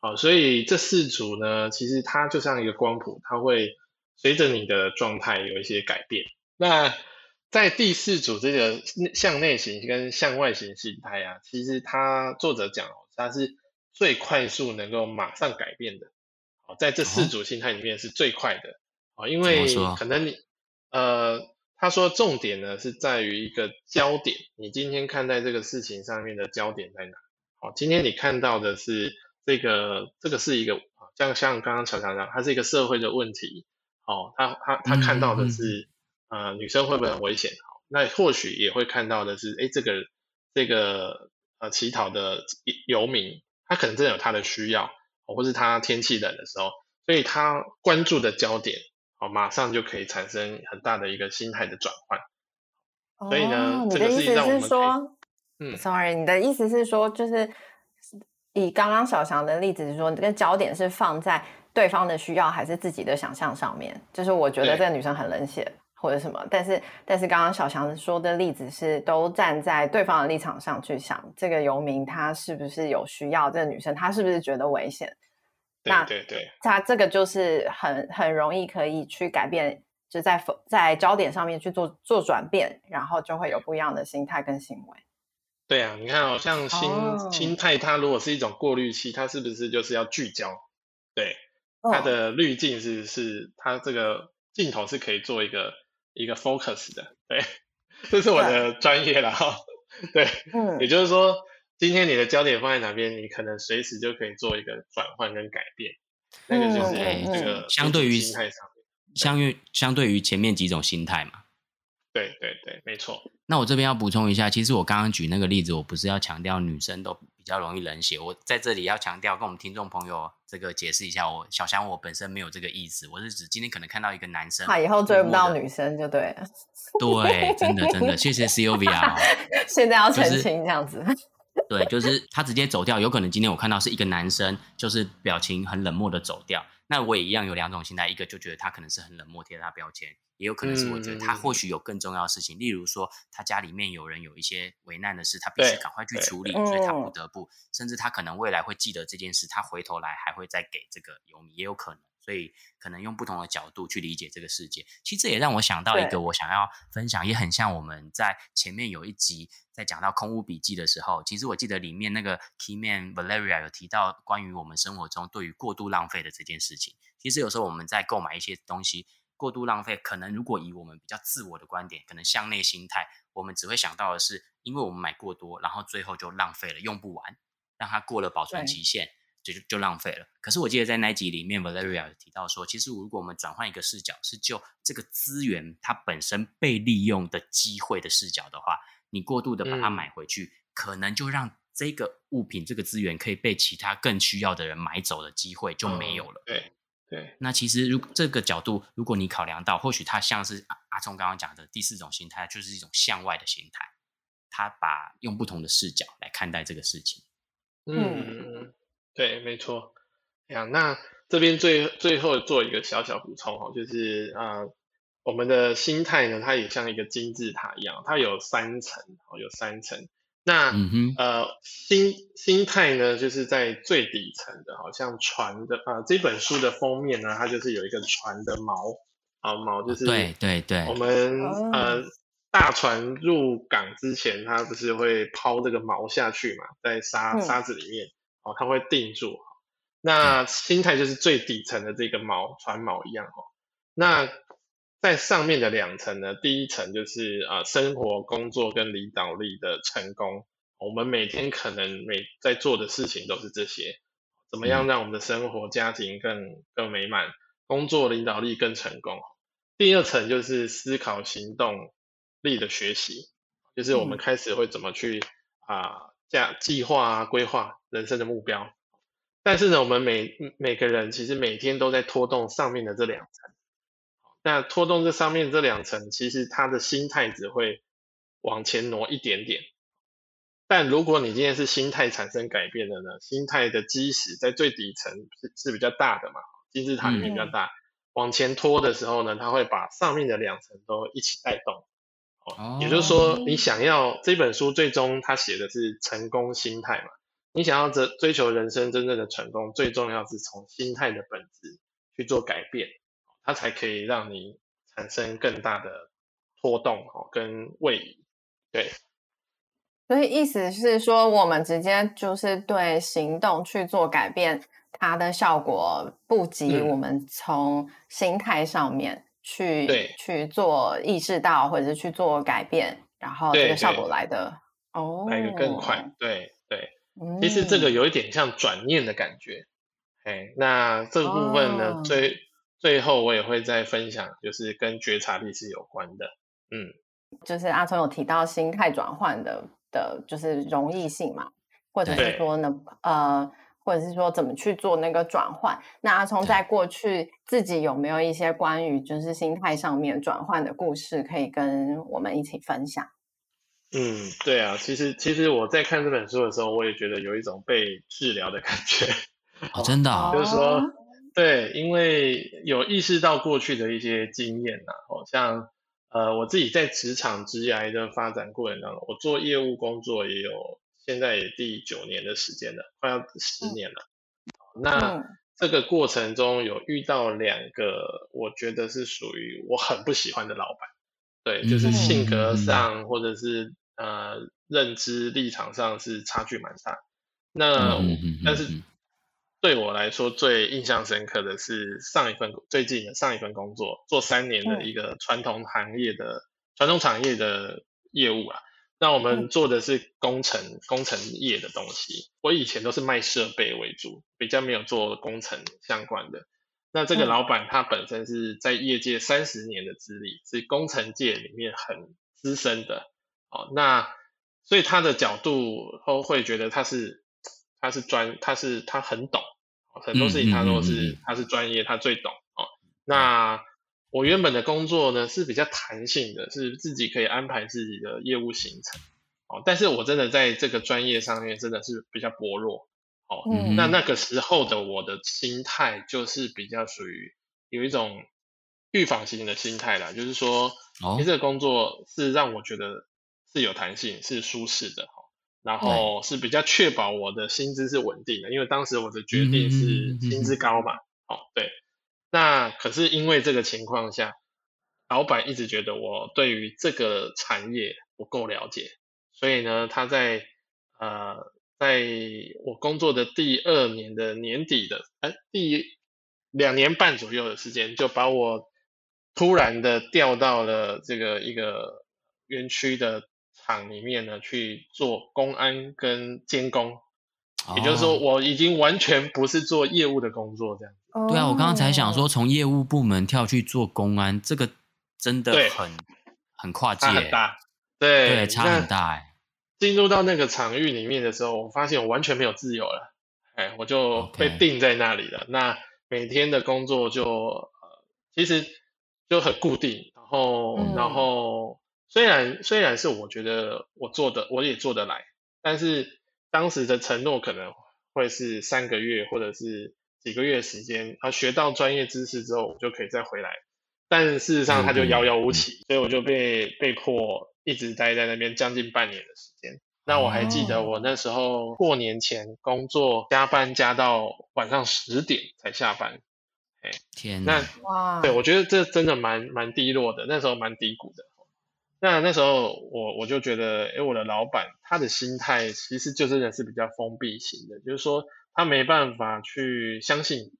好，所以这四组呢，其实它就像一个光谱，它会随着你的状态有一些改变。那在第四组这个向内型跟向外型心态啊，其实它作者讲哦，它是最快速能够马上改变的。在这四组心态里面是最快的啊，因为可能你呃，他说重点呢是在于一个焦点，你今天看待这个事情上面的焦点在哪？好，今天你看到的是这个，这个是一个像像刚刚小强讲，它是一个社会的问题，哦，他他他看到的是呃女生会不会很危险？好，那或许也会看到的是，哎，这个这个呃乞讨的游民，他可能真的有他的需要。或是他天气冷的时候，所以他关注的焦点，哦，马上就可以产生很大的一个心态的转换。哦，所以呢，你的意思是说，嗯，sorry，你的意思是说，就是以刚刚小翔的例子是说，你这个焦点是放在对方的需要还是自己的想象上面？就是我觉得这个女生很冷血。或者什么，但是但是刚刚小强说的例子是都站在对方的立场上去想，这个游民他是不是有需要？这个女生她是不是觉得危险？那对对，他这个就是很很容易可以去改变，就在在焦点上面去做做转变，然后就会有不一样的心态跟行为。对啊，你看哦，像心、oh. 心态，它如果是一种过滤器，它是不是就是要聚焦？对，它的滤镜是是它这个镜头是可以做一个。一个 focus 的，对，这是我的专业了哈，对，嗯，也就是说，今天你的焦点放在哪边，你可能随时就可以做一个转换跟改变，那个就是这个相对于心态上面，相于相对于前面几种心态嘛，对对对，没错。那我这边要补充一下，其实我刚刚举那个例子，我不是要强调女生都比较容易冷血，我在这里要强调跟我们听众朋友这个解释一下，我小翔我本身没有这个意思，我是指今天可能看到一个男生，他以后追不到女生就对了，对，真的真的，谢谢 Sylvia，<laughs> 现在要澄清这样子，对，就是他直接走掉，有可能今天我看到是一个男生，就是表情很冷漠的走掉，那我也一样有两种心态，一个就觉得他可能是很冷漠贴他标签。也有可能是我觉得他或许有更重要的事情，嗯、例如说他家里面有人有一些危难的事，他必须赶快去处理，所以他不得不，嗯、甚至他可能未来会记得这件事，他回头来还会再给这个游民，也有可能，所以可能用不同的角度去理解这个世界。其实这也让我想到一个我想要分享，也很像我们在前面有一集在讲到空屋笔记的时候，其实我记得里面那个 Key Man Valeria 有提到关于我们生活中对于过度浪费的这件事情。其实有时候我们在购买一些东西。过度浪费，可能如果以我们比较自我的观点，可能向内心态，我们只会想到的是，因为我们买过多，然后最后就浪费了，用不完，让它过了保存期限，就就就浪费了。可是我记得在那集里面，Valeria 有提到说，其实如果我们转换一个视角，是就这个资源它本身被利用的机会的视角的话，你过度的把它买回去，嗯、可能就让这个物品、这个资源可以被其他更需要的人买走的机会就没有了。嗯、对。对，那其实如这个角度，如果你考量到，或许它像是阿阿聪刚刚讲的第四种心态，就是一种向外的心态，他把用不同的视角来看待这个事情。嗯，对，没错。呀，那这边最最后做一个小小补充哦，就是啊、呃，我们的心态呢，它也像一个金字塔一样，它有三层，哦，有三层。那、嗯、哼呃心心态呢，就是在最底层的，好像船的啊、呃、这本书的封面呢，它就是有一个船的锚啊锚就是对对对，我们呃大船入港之前，它不是会抛这个锚下去嘛，在沙沙子里面哦，它会定住。那心态就是最底层的这个锚船锚一样哦。那在上面的两层呢，第一层就是啊、呃，生活、工作跟领导力的成功。我们每天可能每在做的事情都是这些，怎么样让我们的生活、家庭更更美满，工作、领导力更成功。第二层就是思考、行动力的学习，就是我们开始会怎么去啊，计计划啊，规划人生的目标。但是呢，我们每每个人其实每天都在拖动上面的这两层。那拖动这上面这两层，其实他的心态只会往前挪一点点。但如果你今天是心态产生改变的呢？心态的基石在最底层是是比较大的嘛，金字塔里面比较大，嗯、往前拖的时候呢，它会把上面的两层都一起带动。哦，也就是说，你想要这本书最终他写的是成功心态嘛？你想要追追求人生真正的成功，最重要是从心态的本质去做改变。它才可以让你产生更大的拖动哦，跟位移，对。所以意思是说，我们直接就是对行动去做改变，它的效果不及我们从心态上面去、嗯、去做意识到，或者是去做改变，然后这个效果来的哦，来的更快。对对、嗯，其实这个有一点像转念的感觉。哎，那这个部分呢，哦、最最后我也会再分享，就是跟觉察力是有关的。嗯，就是阿聪有提到心态转换的的，就是容易性嘛，或者是说呢，呃。或者是说怎么去做那个转换？那阿聪在过去自己有没有一些关于就是心态上面转换的故事，可以跟我们一起分享？嗯，对啊，其实其实我在看这本书的时候，我也觉得有一种被治疗的感觉。<laughs> 哦，真的啊？就是说，对，因为有意识到过去的一些经验呐，好像呃，我自己在职场职涯的发展过程当中，我做业务工作也有。现在也第九年的时间了，快要十年了。嗯、那这个过程中有遇到两个，我觉得是属于我很不喜欢的老板。对，就是性格上或者是呃认知立场上是差距蛮大。那但是对我来说最印象深刻的是上一份最近的上一份工作，做三年的一个传统行业的传统产业的业务啊。那我们做的是工程、嗯、工程业的东西，我以前都是卖设备为主，比较没有做工程相关的。那这个老板他本身是在业界三十年的资历，是工程界里面很资深的。哦，那所以他的角度都会觉得他是他是专他是他很懂，很多事情他都是、他是专业，他最懂。哦，那。我原本的工作呢是比较弹性的，是自己可以安排自己的业务行程，哦，但是我真的在这个专业上面真的是比较薄弱，哦，嗯、那那个时候的我的心态就是比较属于有一种预防型的心态啦，就是说，哦，这个工作是让我觉得是有弹性、是舒适的，然后是比较确保我的薪资是稳定的，因为当时我的决定是薪资高嘛，哦，对。那可是因为这个情况下，老板一直觉得我对于这个产业不够了解，所以呢，他在呃，在我工作的第二年的年底的，哎，第两年半左右的时间，就把我突然的调到了这个一个园区的厂里面呢，去做公安跟监工。也就是说，我已经完全不是做业务的工作，这样。对啊，我刚刚才想说，从业务部门跳去做公安，这个真的很很跨界，很大，对，对，差很大哎。进入到那个场域里面的时候，我发现我完全没有自由了，哎，我就被定在那里了。Okay. 那每天的工作就呃，其实就很固定，然后、嗯、然后虽然虽然是我觉得我做的我也做得来，但是。当时的承诺可能会是三个月或者是几个月时间，啊，学到专业知识之后，我就可以再回来。但事实上，他就遥遥无期，所以我就被被迫一直待在那边将近半年的时间。那我还记得我那时候过年前工作加班加到晚上十点才下班。哎，天哪，那哇，对，我觉得这真的蛮蛮低落的，那时候蛮低谷的。那那时候我我就觉得，哎，我的老板他的心态其实就真的是比较封闭型的，就是说他没办法去相信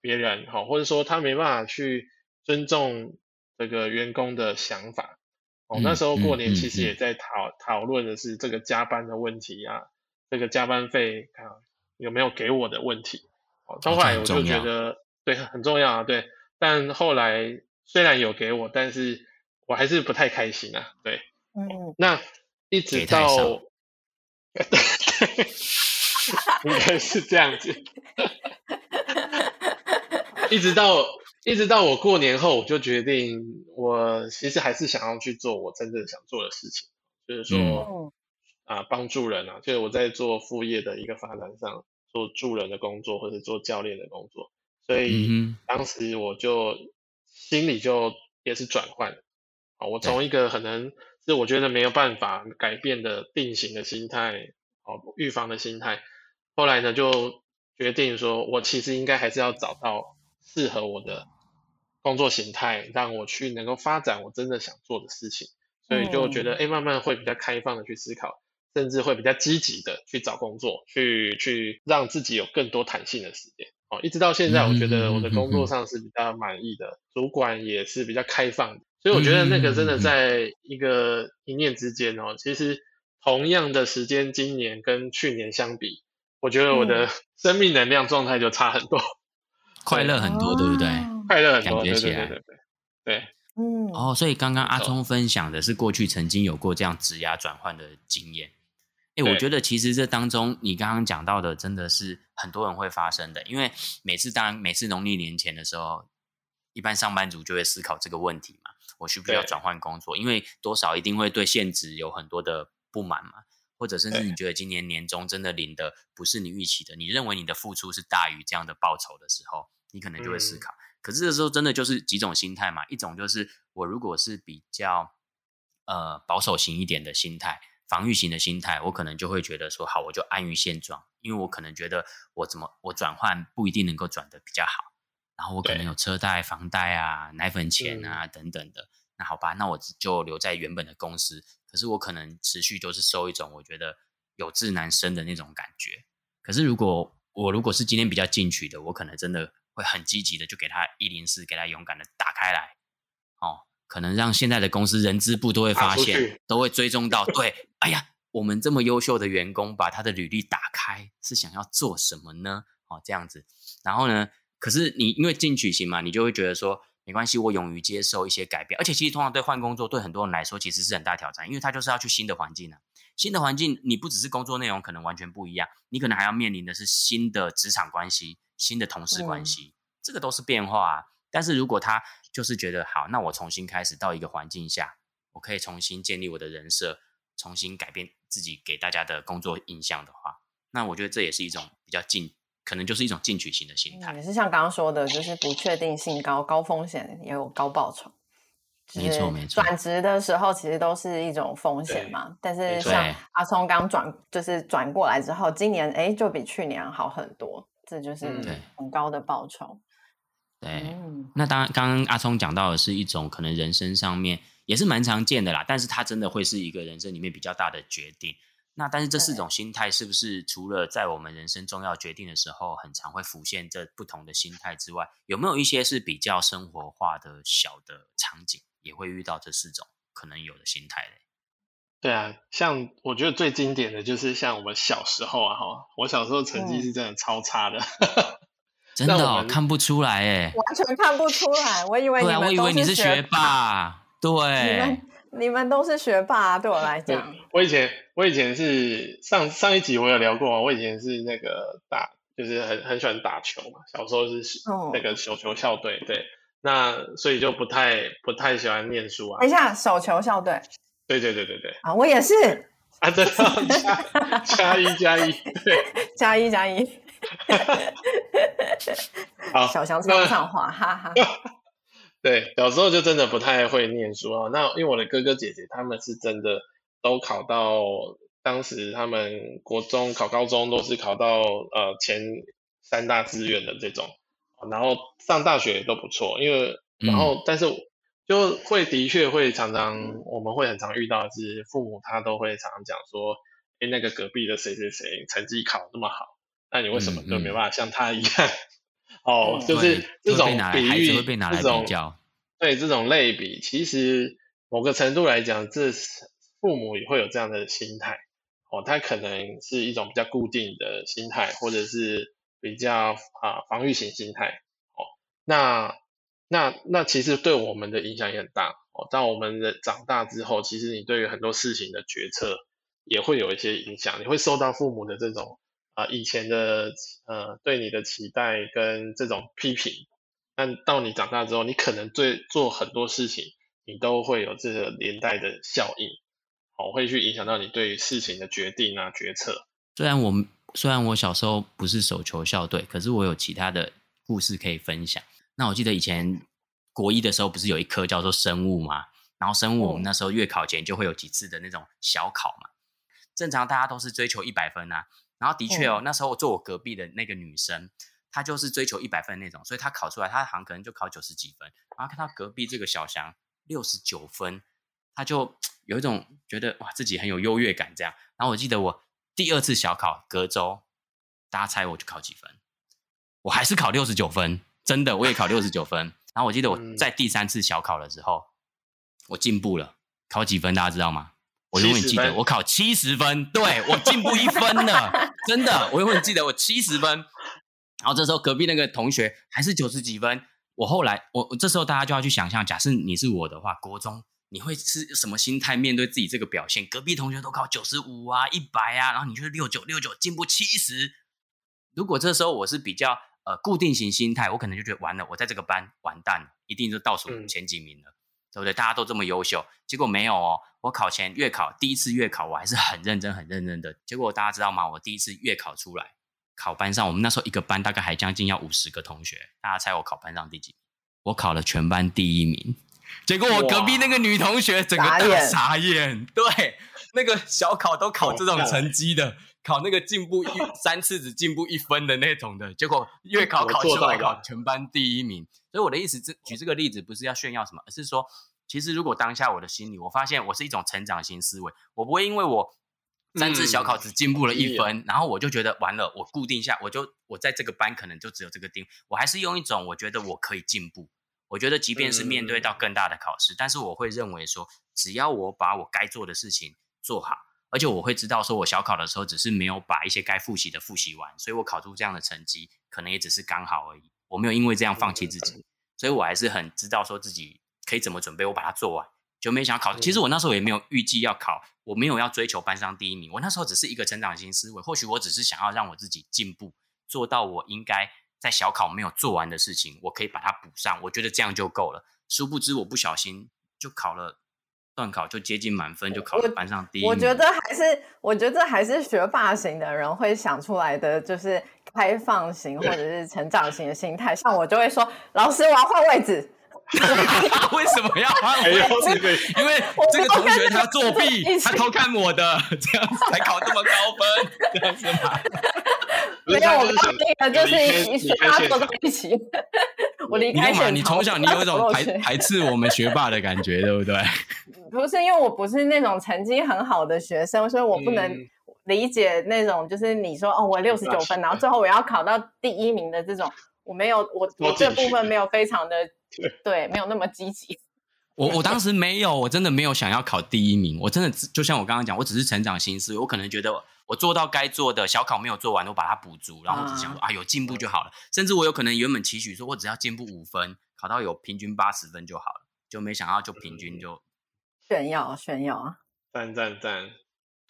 别人，好，或者说他没办法去尊重这个员工的想法。哦，那时候过年其实也在讨讨论的是这个加班的问题啊，这个加班费啊有没有给我的问题。哦，后来我就觉得对很重要啊，对，但后来虽然有给我，但是。我还是不太开心啊，对，嗯，那一直到，对，<laughs> 应该是这样子，<laughs> 一直到一直到我过年后，我就决定，我其实还是想要去做我真正想做的事情，就是说，嗯、啊，帮助人啊，就是我在做副业的一个发展上，做助人的工作或者做教练的工作，所以当时我就心里就也是转换。啊，我从一个可能是我觉得没有办法改变的定型的心态，哦，预防的心态，后来呢就决定说，我其实应该还是要找到适合我的工作形态，让我去能够发展我真的想做的事情，所以就觉得，哎，慢慢会比较开放的去思考，甚至会比较积极的去找工作，去去让自己有更多弹性的时间。哦，一直到现在，我觉得我的工作上是比较满意的，嗯嗯嗯、主管也是比较开放的，所以我觉得那个真的在一个一念之间哦，其实同样的时间，今年跟去年相比，我觉得我的 <laughs> 生命能量状态就差很多，<laughs> 快乐很多，对不对？快乐很多，对对对对对，对，嗯，哦，所以刚刚阿聪分享的是过去曾经有过这样职涯转换的经验。哎，我觉得其实这当中，你刚刚讲到的真的是很多人会发生的，因为每次当每次农历年前的时候，一般上班族就会思考这个问题嘛，我需不需要转换工作？因为多少一定会对现职有很多的不满嘛，或者甚至你觉得今年年终真的领的不是你预期的，你认为你的付出是大于这样的报酬的时候，你可能就会思考。可是这时候真的就是几种心态嘛，一种就是我如果是比较呃保守型一点的心态。防御型的心态，我可能就会觉得说好，我就安于现状，因为我可能觉得我怎么我转换不一定能够转得比较好，然后我可能有车贷、房贷啊、奶粉钱啊等等的。那好吧，那我就留在原本的公司，可是我可能持续都是收一种我觉得有志难伸的那种感觉。可是如果我如果是今天比较进取的，我可能真的会很积极的就给他一零四，给他勇敢的打开来，哦。可能让现在的公司人资部都会发现，都会追踪到。<laughs> 对，哎呀，我们这么优秀的员工，把他的履历打开，是想要做什么呢？哦，这样子。然后呢，可是你因为进取型嘛，你就会觉得说，没关系，我勇于接受一些改变。而且其实通常对换工作，对很多人来说，其实是很大挑战，因为他就是要去新的环境啊。新的环境，你不只是工作内容可能完全不一样，你可能还要面临的是新的职场关系、新的同事关系，嗯、这个都是变化啊。但是如果他就是觉得好，那我重新开始到一个环境下，我可以重新建立我的人设，重新改变自己给大家的工作印象的话，那我觉得这也是一种比较进，可能就是一种进取型的心态。也是像刚刚说的，就是不确定性高，高风险也有高报酬。没错没错。转职的时候其实都是一种风险嘛，但是像阿聪刚转就是转过来之后，今年哎就比去年好很多，这就是很高的报酬。对，那当然，刚刚阿聪讲到的是一种可能人生上面也是蛮常见的啦，但是它真的会是一个人生里面比较大的决定。那但是这四种心态是不是除了在我们人生重要决定的时候，很常会浮现这不同的心态之外，有没有一些是比较生活化的小的场景，也会遇到这四种可能有的心态嘞？对啊，像我觉得最经典的就是像我们小时候啊，哈，我小时候成绩是真的超差的。<laughs> 嗯真的哦，看不出来哎，完全看不出来。我以为你们都是学霸，我以为你是学霸。对，你们都是学霸，啊对我来讲。<laughs> 我以前我以前是上上一集我有聊过，我以前是那个打，就是很很喜欢打球嘛。小时候是那个手球校队，对。那所以就不太不太喜欢念书啊。等一下，手球校队。对对对对对。啊，我也是。啊，对，加加一加一，对，加 <laughs> 一加一。<laughs> 好，小翔唱唱话，哈哈。对，小时候就真的不太会念书啊。那因为我的哥哥姐姐他们是真的都考到，当时他们国中考高中都是考到呃前三大志愿的这种，然后上大学也都不错。因为然后、嗯、但是就会的确会常常我们会很常遇到的是父母他都会常常讲说，哎，那个隔壁的谁谁谁成绩考那么好。那你为什么就没办法像他一样？嗯嗯、哦，就是这种比喻，这种对这种类比，其实某个程度来讲，这父母也会有这样的心态。哦，他可能是一种比较固定的心态，或者是比较啊防御型心态。哦，那那那其实对我们的影响也很大。哦，当我们的长大之后，其实你对于很多事情的决策也会有一些影响，你会受到父母的这种。啊，以前的呃，对你的期待跟这种批评，但到你长大之后，你可能对做很多事情，你都会有这个连带的效应，好，会去影响到你对事情的决定啊、决策。虽然我虽然我小时候不是手球校队，可是我有其他的故事可以分享。那我记得以前国一的时候，不是有一科叫做生物吗？然后生物我们那时候月考前就会有几次的那种小考嘛，正常大家都是追求一百分啊。然后的确哦，那时候我坐我隔壁的那个女生，她就是追求一百分那种，所以他考出来，他好像可能就考九十几分。然后看到隔壁这个小翔六十九分，他就 <tsk> 有一种觉得哇自己很有优越感这样。然后我记得我第二次小考隔周，大家猜我去考几分？我还是考六十九分，真的我也考六十九分。<laughs> 然后我记得我在第三次小考的时候，我进步了，考几分大家知道吗？我永远记得我考七十分，对，我进步一分了，<laughs> 真的，我永远记得我七十分。然后这时候隔壁那个同学还是九十几分。我后来，我这时候大家就要去想象，假设你是我的话，国中你会是什么心态面对自己这个表现？隔壁同学都考九十五啊、一百啊，然后你就是六九六九进步七十。如果这时候我是比较呃固定型心态，我可能就觉得完了，我在这个班完蛋了，一定是倒数前几名了，嗯、对不对？大家都这么优秀，结果没有哦。我考前月考第一次月考，我还是很认真、很认真的。结果大家知道吗？我第一次月考出来。考班上，我们那时候一个班大概还将近要五十个同学，大家猜我考班上第几？我考了全班第一名。结果我隔壁那个女同学整个大傻眼，对，那个小考都考这种成绩的，<laughs> 考那个进步一三次只进步一分的那种的，结果月考考出来考全班第一名。所以我的意思，这举这个例子不是要炫耀什么，而是说，其实如果当下我的心里，我发现我是一种成长型思维，我不会因为我。三次小考只进步了一分，嗯、然后我就觉得完了，我固定下，我就我在这个班可能就只有这个定，我还是用一种我觉得我可以进步，我觉得即便是面对到更大的考试，嗯、但是我会认为说，只要我把我该做的事情做好，而且我会知道说我小考的时候只是没有把一些该复习的复习完，所以我考出这样的成绩，可能也只是刚好而已，我没有因为这样放弃自己，所以我还是很知道说自己可以怎么准备，我把它做完。就没想考，其实我那时候也没有预计要考，我没有要追求班上第一名。我那时候只是一个成长型思维，或许我只是想要让我自己进步，做到我应该在小考没有做完的事情，我可以把它补上。我觉得这样就够了。殊不知我不小心就考了段考，就接近满分，就考了班上第一名。我，我觉得还是，我觉得还是学霸型的人会想出来的，就是开放型或者是成长型的心态。像我就会说，老师我要换位置。<laughs> 为什么要换位置？因为这个同学他作弊，他偷看我的，这样子才考这么高分，<laughs> 这样子吗？<laughs> 没有，我们那个就是一学霸坐在一起。我离开嘛，你从小你有一种排排斥我们学霸的感觉，对不对？不是，因为我不是那种成绩很好的学生，所以我不能理解那种就是你说哦，我六十九分，然后最后我要考到第一名的这种，我没有，我我这部分没有非常的。对，没有那么积极。我我当时没有，我真的没有想要考第一名。我真的就像我刚刚讲，我只是成长心思，我可能觉得我做到该做的，小考没有做完，我把它补足，然后我只想说啊，有进步就好了。甚至我有可能原本期许说，我只要进步五分，考到有平均八十分就好了，就没想到就平均就炫耀炫耀啊！赞赞赞！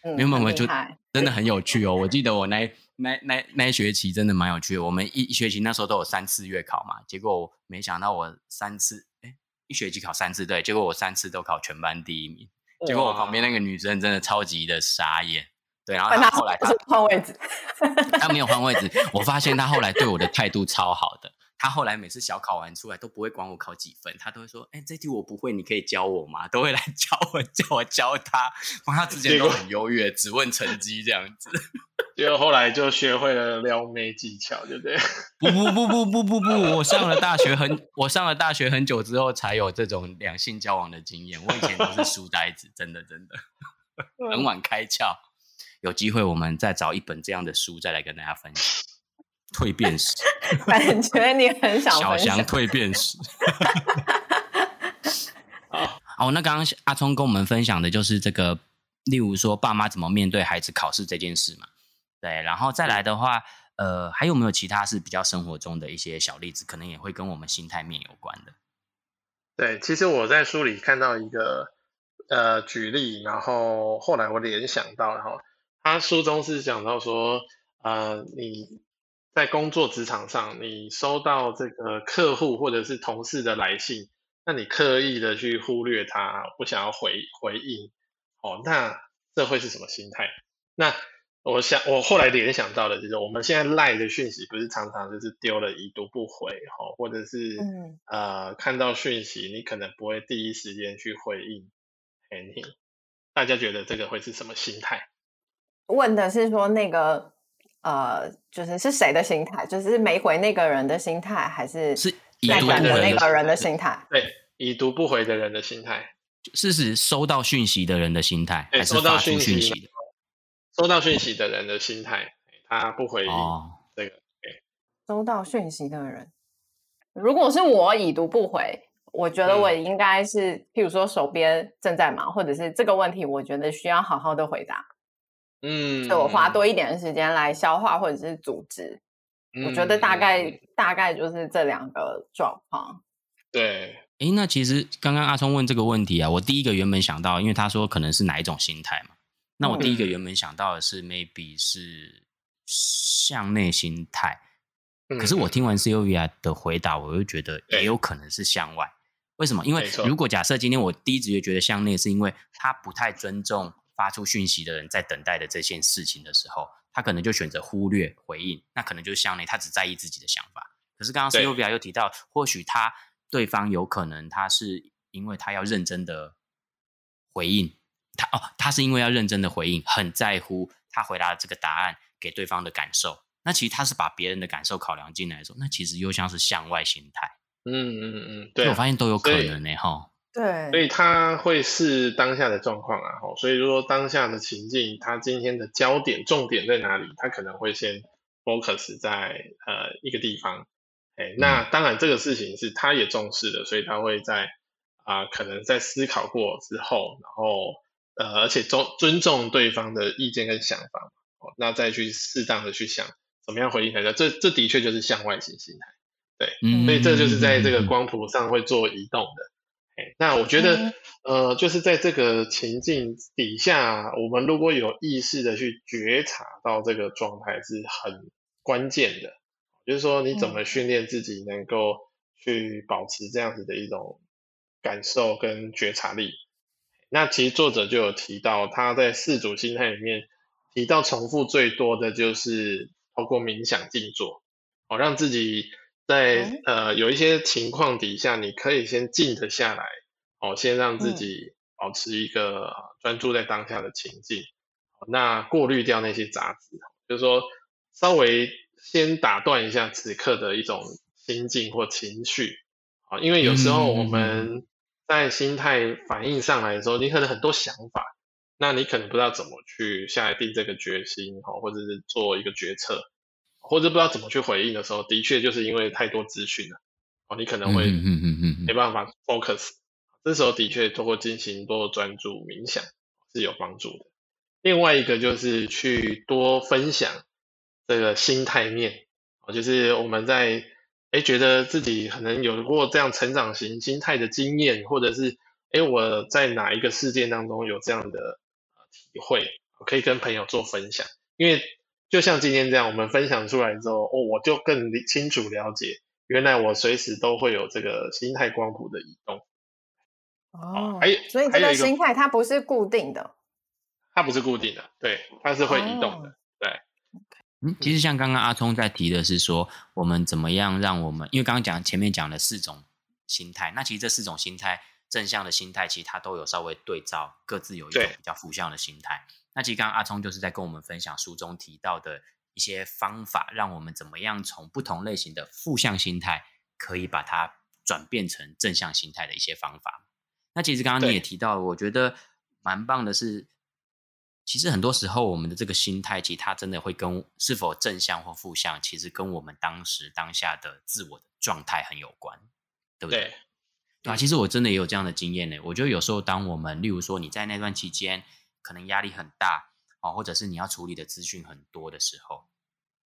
没有没有，就真的很有趣哦。我记得我那。那那那一学期真的蛮有趣的，我们一一学期那时候都有三次月考嘛，结果我没想到我三次，哎，一学期考三次，对，结果我三次都考全班第一名，结果我旁边那个女生真的超级的傻眼，对，然后她后来她换位置，她没有换位置，我发现她后来对我的态度超好的。他后来每次小考完出来都不会管我考几分，他都会说：“哎，这题我不会，你可以教我吗？”都会来 <laughs> 教我，叫我教他。他之前都很优越，只问成绩这样子。<laughs> 结果后来就学会了撩妹技巧，对 <laughs> 不对？不不不不不不不，我上了大学很，我上了大学很久之后才有这种两性交往的经验。我以前都是书呆子，真的真的很晚开窍。有机会我们再找一本这样的书，再来跟大家分享。蜕变史，<laughs> 感觉你很想小翔蜕变史。<laughs> 哦，那刚刚阿聪跟我们分享的就是这个，例如说爸妈怎么面对孩子考试这件事嘛。对，然后再来的话，呃，还有没有其他是比较生活中的一些小例子，可能也会跟我们心态面有关的？对，其实我在书里看到一个呃举例，然后后来我联想到，然后他书中是讲到说，呃，你。在工作职场上，你收到这个客户或者是同事的来信，那你刻意的去忽略他，不想要回回应，哦，那这会是什么心态？那我想，我后来联想到的就是，我们现在赖的讯息不是常常就是丢了已读不回，哦，或者是、嗯、呃看到讯息你可能不会第一时间去回应，大家觉得这个会是什么心态？问的是说那个。呃，就是是谁的心态？就是没回那个人的心态，还是是已读的那个人的心态？对，已读不回的人的心态。是指收到讯息的人的心态，还是发出讯息的？收到讯息的人的心态，他不回应这个。收到讯息的人，如果是我已读不回，我觉得我应该是，嗯、譬如说手边正在忙，或者是这个问题，我觉得需要好好的回答。嗯，所以我花多一点的时间来消化或者是组织。嗯、我觉得大概、嗯、大概就是这两个状况。对，哎，那其实刚刚阿聪问这个问题啊，我第一个原本想到，因为他说可能是哪一种心态嘛，那我第一个原本想到的是 maybe 是向内心态，嗯、可是我听完 Sylvia 的回答，我又觉得也有可能是向外。为什么？因为如果假设今天我第一直觉觉得向内，是因为他不太尊重发出讯息的人在等待的这件事情的时候，他可能就选择忽略回应，那可能就是向内，他只在意自己的想法。可是刚刚 Sylvia 又提到，或许他。对方有可能他是因为他要认真的回应他哦，他是因为要认真的回应，很在乎他回答的这个答案给对方的感受。那其实他是把别人的感受考量进来的时候，那其实又像是向外心态。嗯嗯嗯，对，我发现都有可能呢，哈。对，所以他会是当下的状况啊，吼。所以如果当下的情境，他今天的焦点重点在哪里，他可能会先 focus 在呃一个地方。哎，那当然，这个事情是他也重视的，所以他会在啊、呃，可能在思考过之后，然后呃，而且尊尊重对方的意见跟想法，哦，那再去适当的去想怎么样回应大家，这这的确就是向外型心态，对，嗯、所以这就是在这个光谱上会做移动的。哎，那我觉得、嗯、呃，就是在这个情境底下，我们如果有意识的去觉察到这个状态是很关键的。就是说，你怎么训练自己能够去保持这样子的一种感受跟觉察力？那其实作者就有提到，他在四组心态里面提到重复最多的就是透过冥想静坐，哦，让自己在呃有一些情况底下，你可以先静得下来，哦，先让自己保持一个专注在当下的情境，那过滤掉那些杂质，就是说稍微。先打断一下此刻的一种心境或情绪，啊，因为有时候我们在心态反应上来的时候，你可能很多想法，那你可能不知道怎么去下来定这个决心，哈，或者是做一个决策，或者不知道怎么去回应的时候，的确就是因为太多资讯了，哦，你可能会没办法 focus，这时候的确通过进行多专注冥想是有帮助的。另外一个就是去多分享。这个心态面，就是我们在诶觉得自己可能有过这样成长型心态的经验，或者是诶我在哪一个事件当中有这样的体会，可以跟朋友做分享。因为就像今天这样，我们分享出来之后，哦，我就更清楚了解，原来我随时都会有这个心态光谱的移动。哦，还有，所以这个心态它不是固定的，它不是固定的，对，它是会移动的，哦、对。嗯，其实像刚刚阿聪在提的是说，我们怎么样让我们，因为刚刚讲前面讲了四种心态，那其实这四种心态，正向的心态，其实它都有稍微对照，各自有一种比较负向的心态。那其实刚刚阿聪就是在跟我们分享书中提到的一些方法，让我们怎么样从不同类型的负向心态，可以把它转变成正向心态的一些方法。那其实刚刚你也提到，我觉得蛮棒的是。其实很多时候，我们的这个心态，其实它真的会跟是否正向或负向，其实跟我们当时当下的自我的状态很有关，对不对？对，对啊，其实我真的也有这样的经验呢。我觉得有时候，当我们例如说你在那段期间可能压力很大啊，或者是你要处理的资讯很多的时候，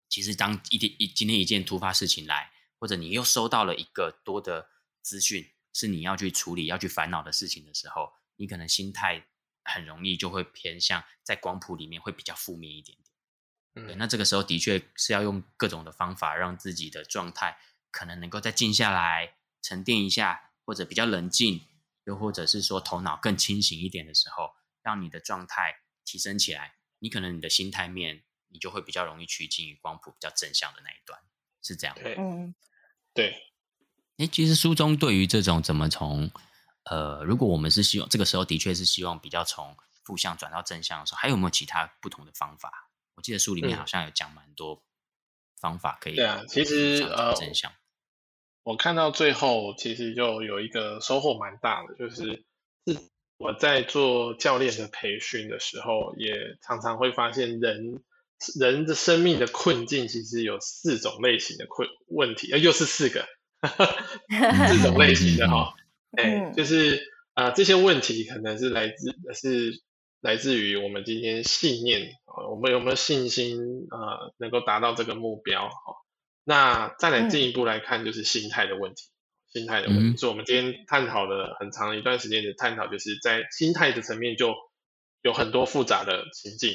其实当一天一今天一件突发事情来，或者你又收到了一个多的资讯，是你要去处理、要去烦恼的事情的时候，你可能心态。很容易就会偏向在光谱里面会比较负面一点点，嗯，对，那这个时候的确是要用各种的方法让自己的状态可能能够再静下来沉淀一下，或者比较冷静，又或者是说头脑更清醒一点的时候，让你的状态提升起来，你可能你的心态面你就会比较容易趋近于光谱比较正向的那一端，是这样。对，嗯，对。哎，其实书中对于这种怎么从呃，如果我们是希望这个时候的确是希望比较从负向转到正向的时候，还有没有其他不同的方法？我记得书里面好像有讲蛮多方法可以。对啊，其实呃，正向。我看到最后其实就有一个收获蛮大的，就是自我在做教练的培训的时候，也常常会发现人人的生命的困境其实有四种类型的困问题，呃，又是四个，四种类型的哈，<laughs> 哎，就是啊、呃，这些问题可能是来自是来自于我们今天信念啊，我们有没有信心啊、呃，能够达到这个目标哈？那再来进一步来看，就是心态的问题。心态的问题，所以我们今天探讨了很长一段时间的探讨，就是在心态的层面就有很多复杂的情境。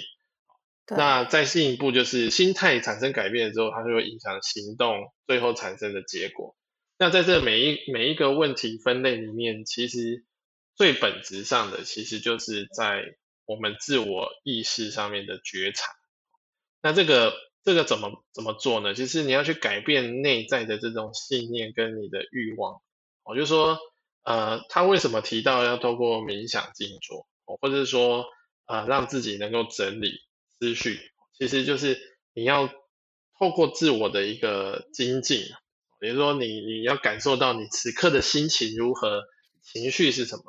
那再进一步，就是心态产生改变之后，它就会影响行动，最后产生的结果。那在这每一每一个问题分类里面，其实最本质上的，其实就是在我们自我意识上面的觉察。那这个。这个怎么怎么做呢？其实你要去改变内在的这种信念跟你的欲望。我就说，呃，他为什么提到要透过冥想静坐，或者是说，呃，让自己能够整理思绪，其实就是你要透过自我的一个精进，比如说你你要感受到你此刻的心情如何，情绪是什么，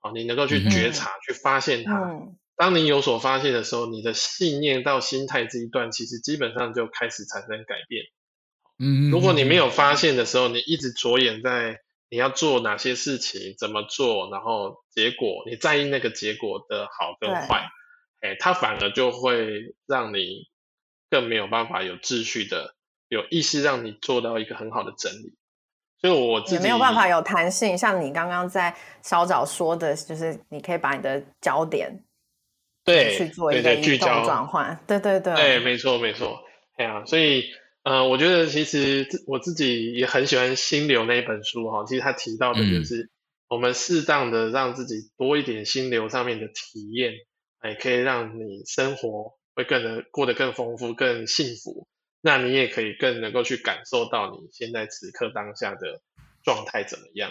啊，你能够去觉察，嗯、去发现它。嗯当你有所发现的时候，你的信念到心态这一段，其实基本上就开始产生改变。嗯，如果你没有发现的时候，你一直着眼在你要做哪些事情、怎么做，然后结果，你在意那个结果的好跟坏，哎，它反而就会让你更没有办法有秩序的、有意识让你做到一个很好的整理。所以我自己也没有办法有弹性，像你刚刚在稍早说的，就是你可以把你的焦点。对，去做一个移动转换，对对对，对，没错没错，哎呀，所以，呃，我觉得其实我自己也很喜欢《心流》那一本书哈，其实他提到的就是，我们适当的让自己多一点心流上面的体验，哎，可以让你生活会更能过得更丰富、更幸福，那你也可以更能够去感受到你现在此刻当下的状态怎么样。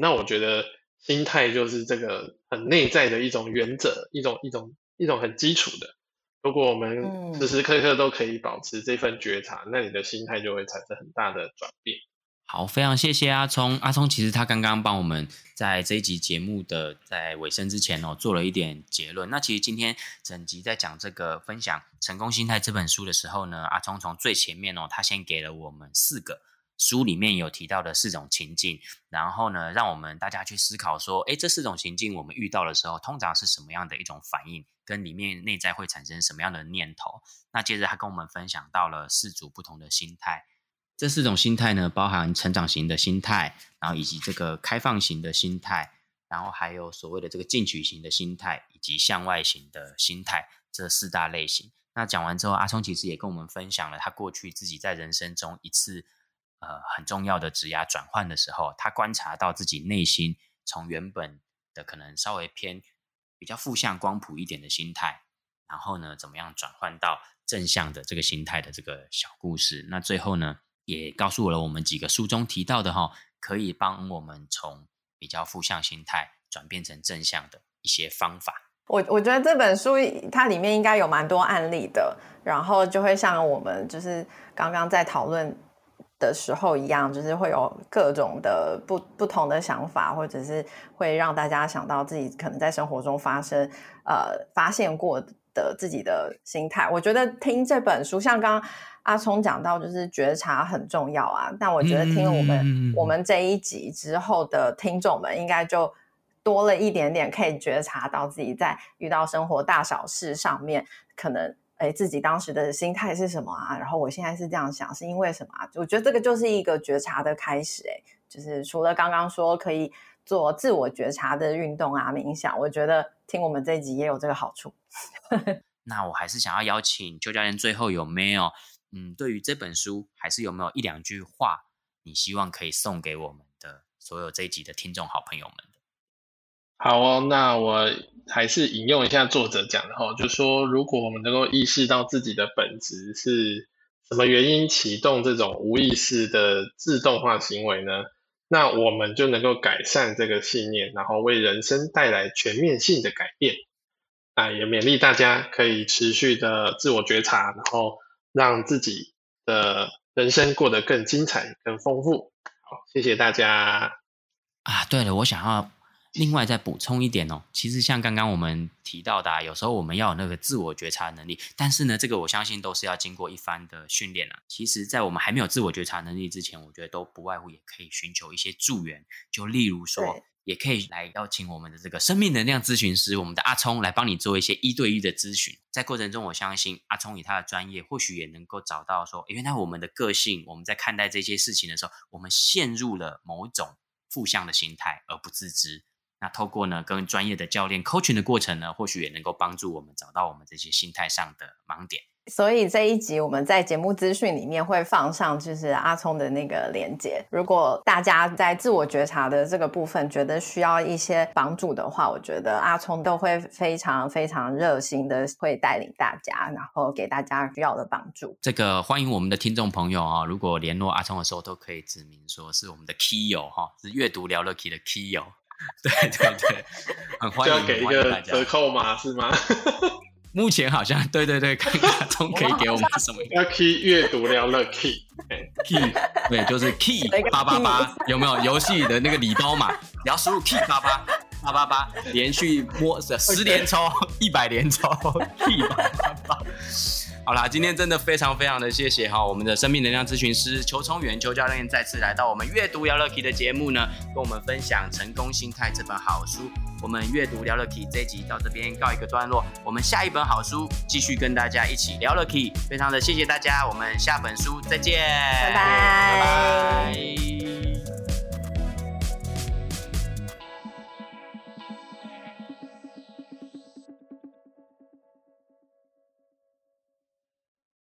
那我觉得心态就是这个很内在的一种原则，一种一种。一种很基础的，如果我们时时刻刻都可以保持这份觉察，嗯、那你的心态就会产生很大的转变。好，非常谢谢阿聪。阿聪其实他刚刚帮我们在这一集节目的在尾声之前哦，做了一点结论。那其实今天整集在讲这个分享《成功心态》这本书的时候呢，阿聪从最前面哦，他先给了我们四个。书里面有提到的四种情境，然后呢，让我们大家去思考说，诶，这四种情境我们遇到的时候，通常是什么样的一种反应，跟里面内在会产生什么样的念头？那接着他跟我们分享到了四组不同的心态，这四种心态呢，包含成长型的心态，然后以及这个开放型的心态，然后还有所谓的这个进取型的心态，以及向外型的心态，这四大类型。那讲完之后，阿聪其实也跟我们分享了他过去自己在人生中一次。呃，很重要的职涯转换的时候，他观察到自己内心从原本的可能稍微偏比较负向光谱一点的心态，然后呢，怎么样转换到正向的这个心态的这个小故事。那最后呢，也告诉了我们几个书中提到的哈，可以帮我们从比较负向心态转变成正向的一些方法。我我觉得这本书它里面应该有蛮多案例的，然后就会像我们就是刚刚在讨论。的时候一样，就是会有各种的不不同的想法，或者是会让大家想到自己可能在生活中发生呃发现过的自己的心态。我觉得听这本书，像刚刚阿聪讲到，就是觉察很重要啊。但我觉得听了我们、嗯、我们这一集之后的听众们，应该就多了一点点可以觉察到自己在遇到生活大小事上面可能。哎，自己当时的心态是什么啊？然后我现在是这样想，是因为什么啊？我觉得这个就是一个觉察的开始。哎，就是除了刚刚说可以做自我觉察的运动啊、冥想，我觉得听我们这一集也有这个好处。<laughs> 那我还是想要邀请邱教练，最后有没有嗯，对于这本书，还是有没有一两句话，你希望可以送给我们的所有这一集的听众好朋友们？好哦，那我还是引用一下作者讲的哈，就说如果我们能够意识到自己的本质是什么原因启动这种无意识的自动化行为呢？那我们就能够改善这个信念，然后为人生带来全面性的改变。啊，也勉励大家可以持续的自我觉察，然后让自己的人生过得更精彩、更丰富。好，谢谢大家。啊，对了，我想要。另外再补充一点哦，其实像刚刚我们提到的，啊，有时候我们要有那个自我觉察能力，但是呢，这个我相信都是要经过一番的训练啊。其实，在我们还没有自我觉察能力之前，我觉得都不外乎也可以寻求一些助援，就例如说，也可以来邀请我们的这个生命能量咨询师，我们的阿聪来帮你做一些一对一的咨询。在过程中，我相信阿聪以他的专业，或许也能够找到说，原来我们的个性，我们在看待这些事情的时候，我们陷入了某一种负向的心态而不自知。那透过呢，跟专业的教练 coaching 的过程呢，或许也能够帮助我们找到我们这些心态上的盲点。所以这一集我们在节目资讯里面会放上，就是阿聪的那个连接。如果大家在自我觉察的这个部分觉得需要一些帮助的话，我觉得阿聪都会非常非常热心的会带领大家，然后给大家需要的帮助。这个欢迎我们的听众朋友啊，如果联络阿聪的时候，都可以指明说是我们的 key 友哈，是阅读聊乐 key 的 key 友。<laughs> 对对对，很欢迎，就要给一个折扣码是吗？<laughs> 目前好像对对对，看看总可以给我们什么？要 key 阅读聊乐 key key，对，就是 key 八八八，有没有游戏的那个礼包码？你要输入 key 八八八八八，连续摸十连抽，一百连抽 key 八八八。好啦，今天真的非常非常的谢谢哈，我们的生命能量咨询师邱聪源邱教练再次来到我们阅读聊乐 key 的节目呢，跟我们分享《成功心态》这本好书。我们阅读聊乐 key 这一集到这边告一个段落，我们下一本好书继续跟大家一起聊乐 key。非常的谢谢大家，我们下本书再见，拜拜。拜拜。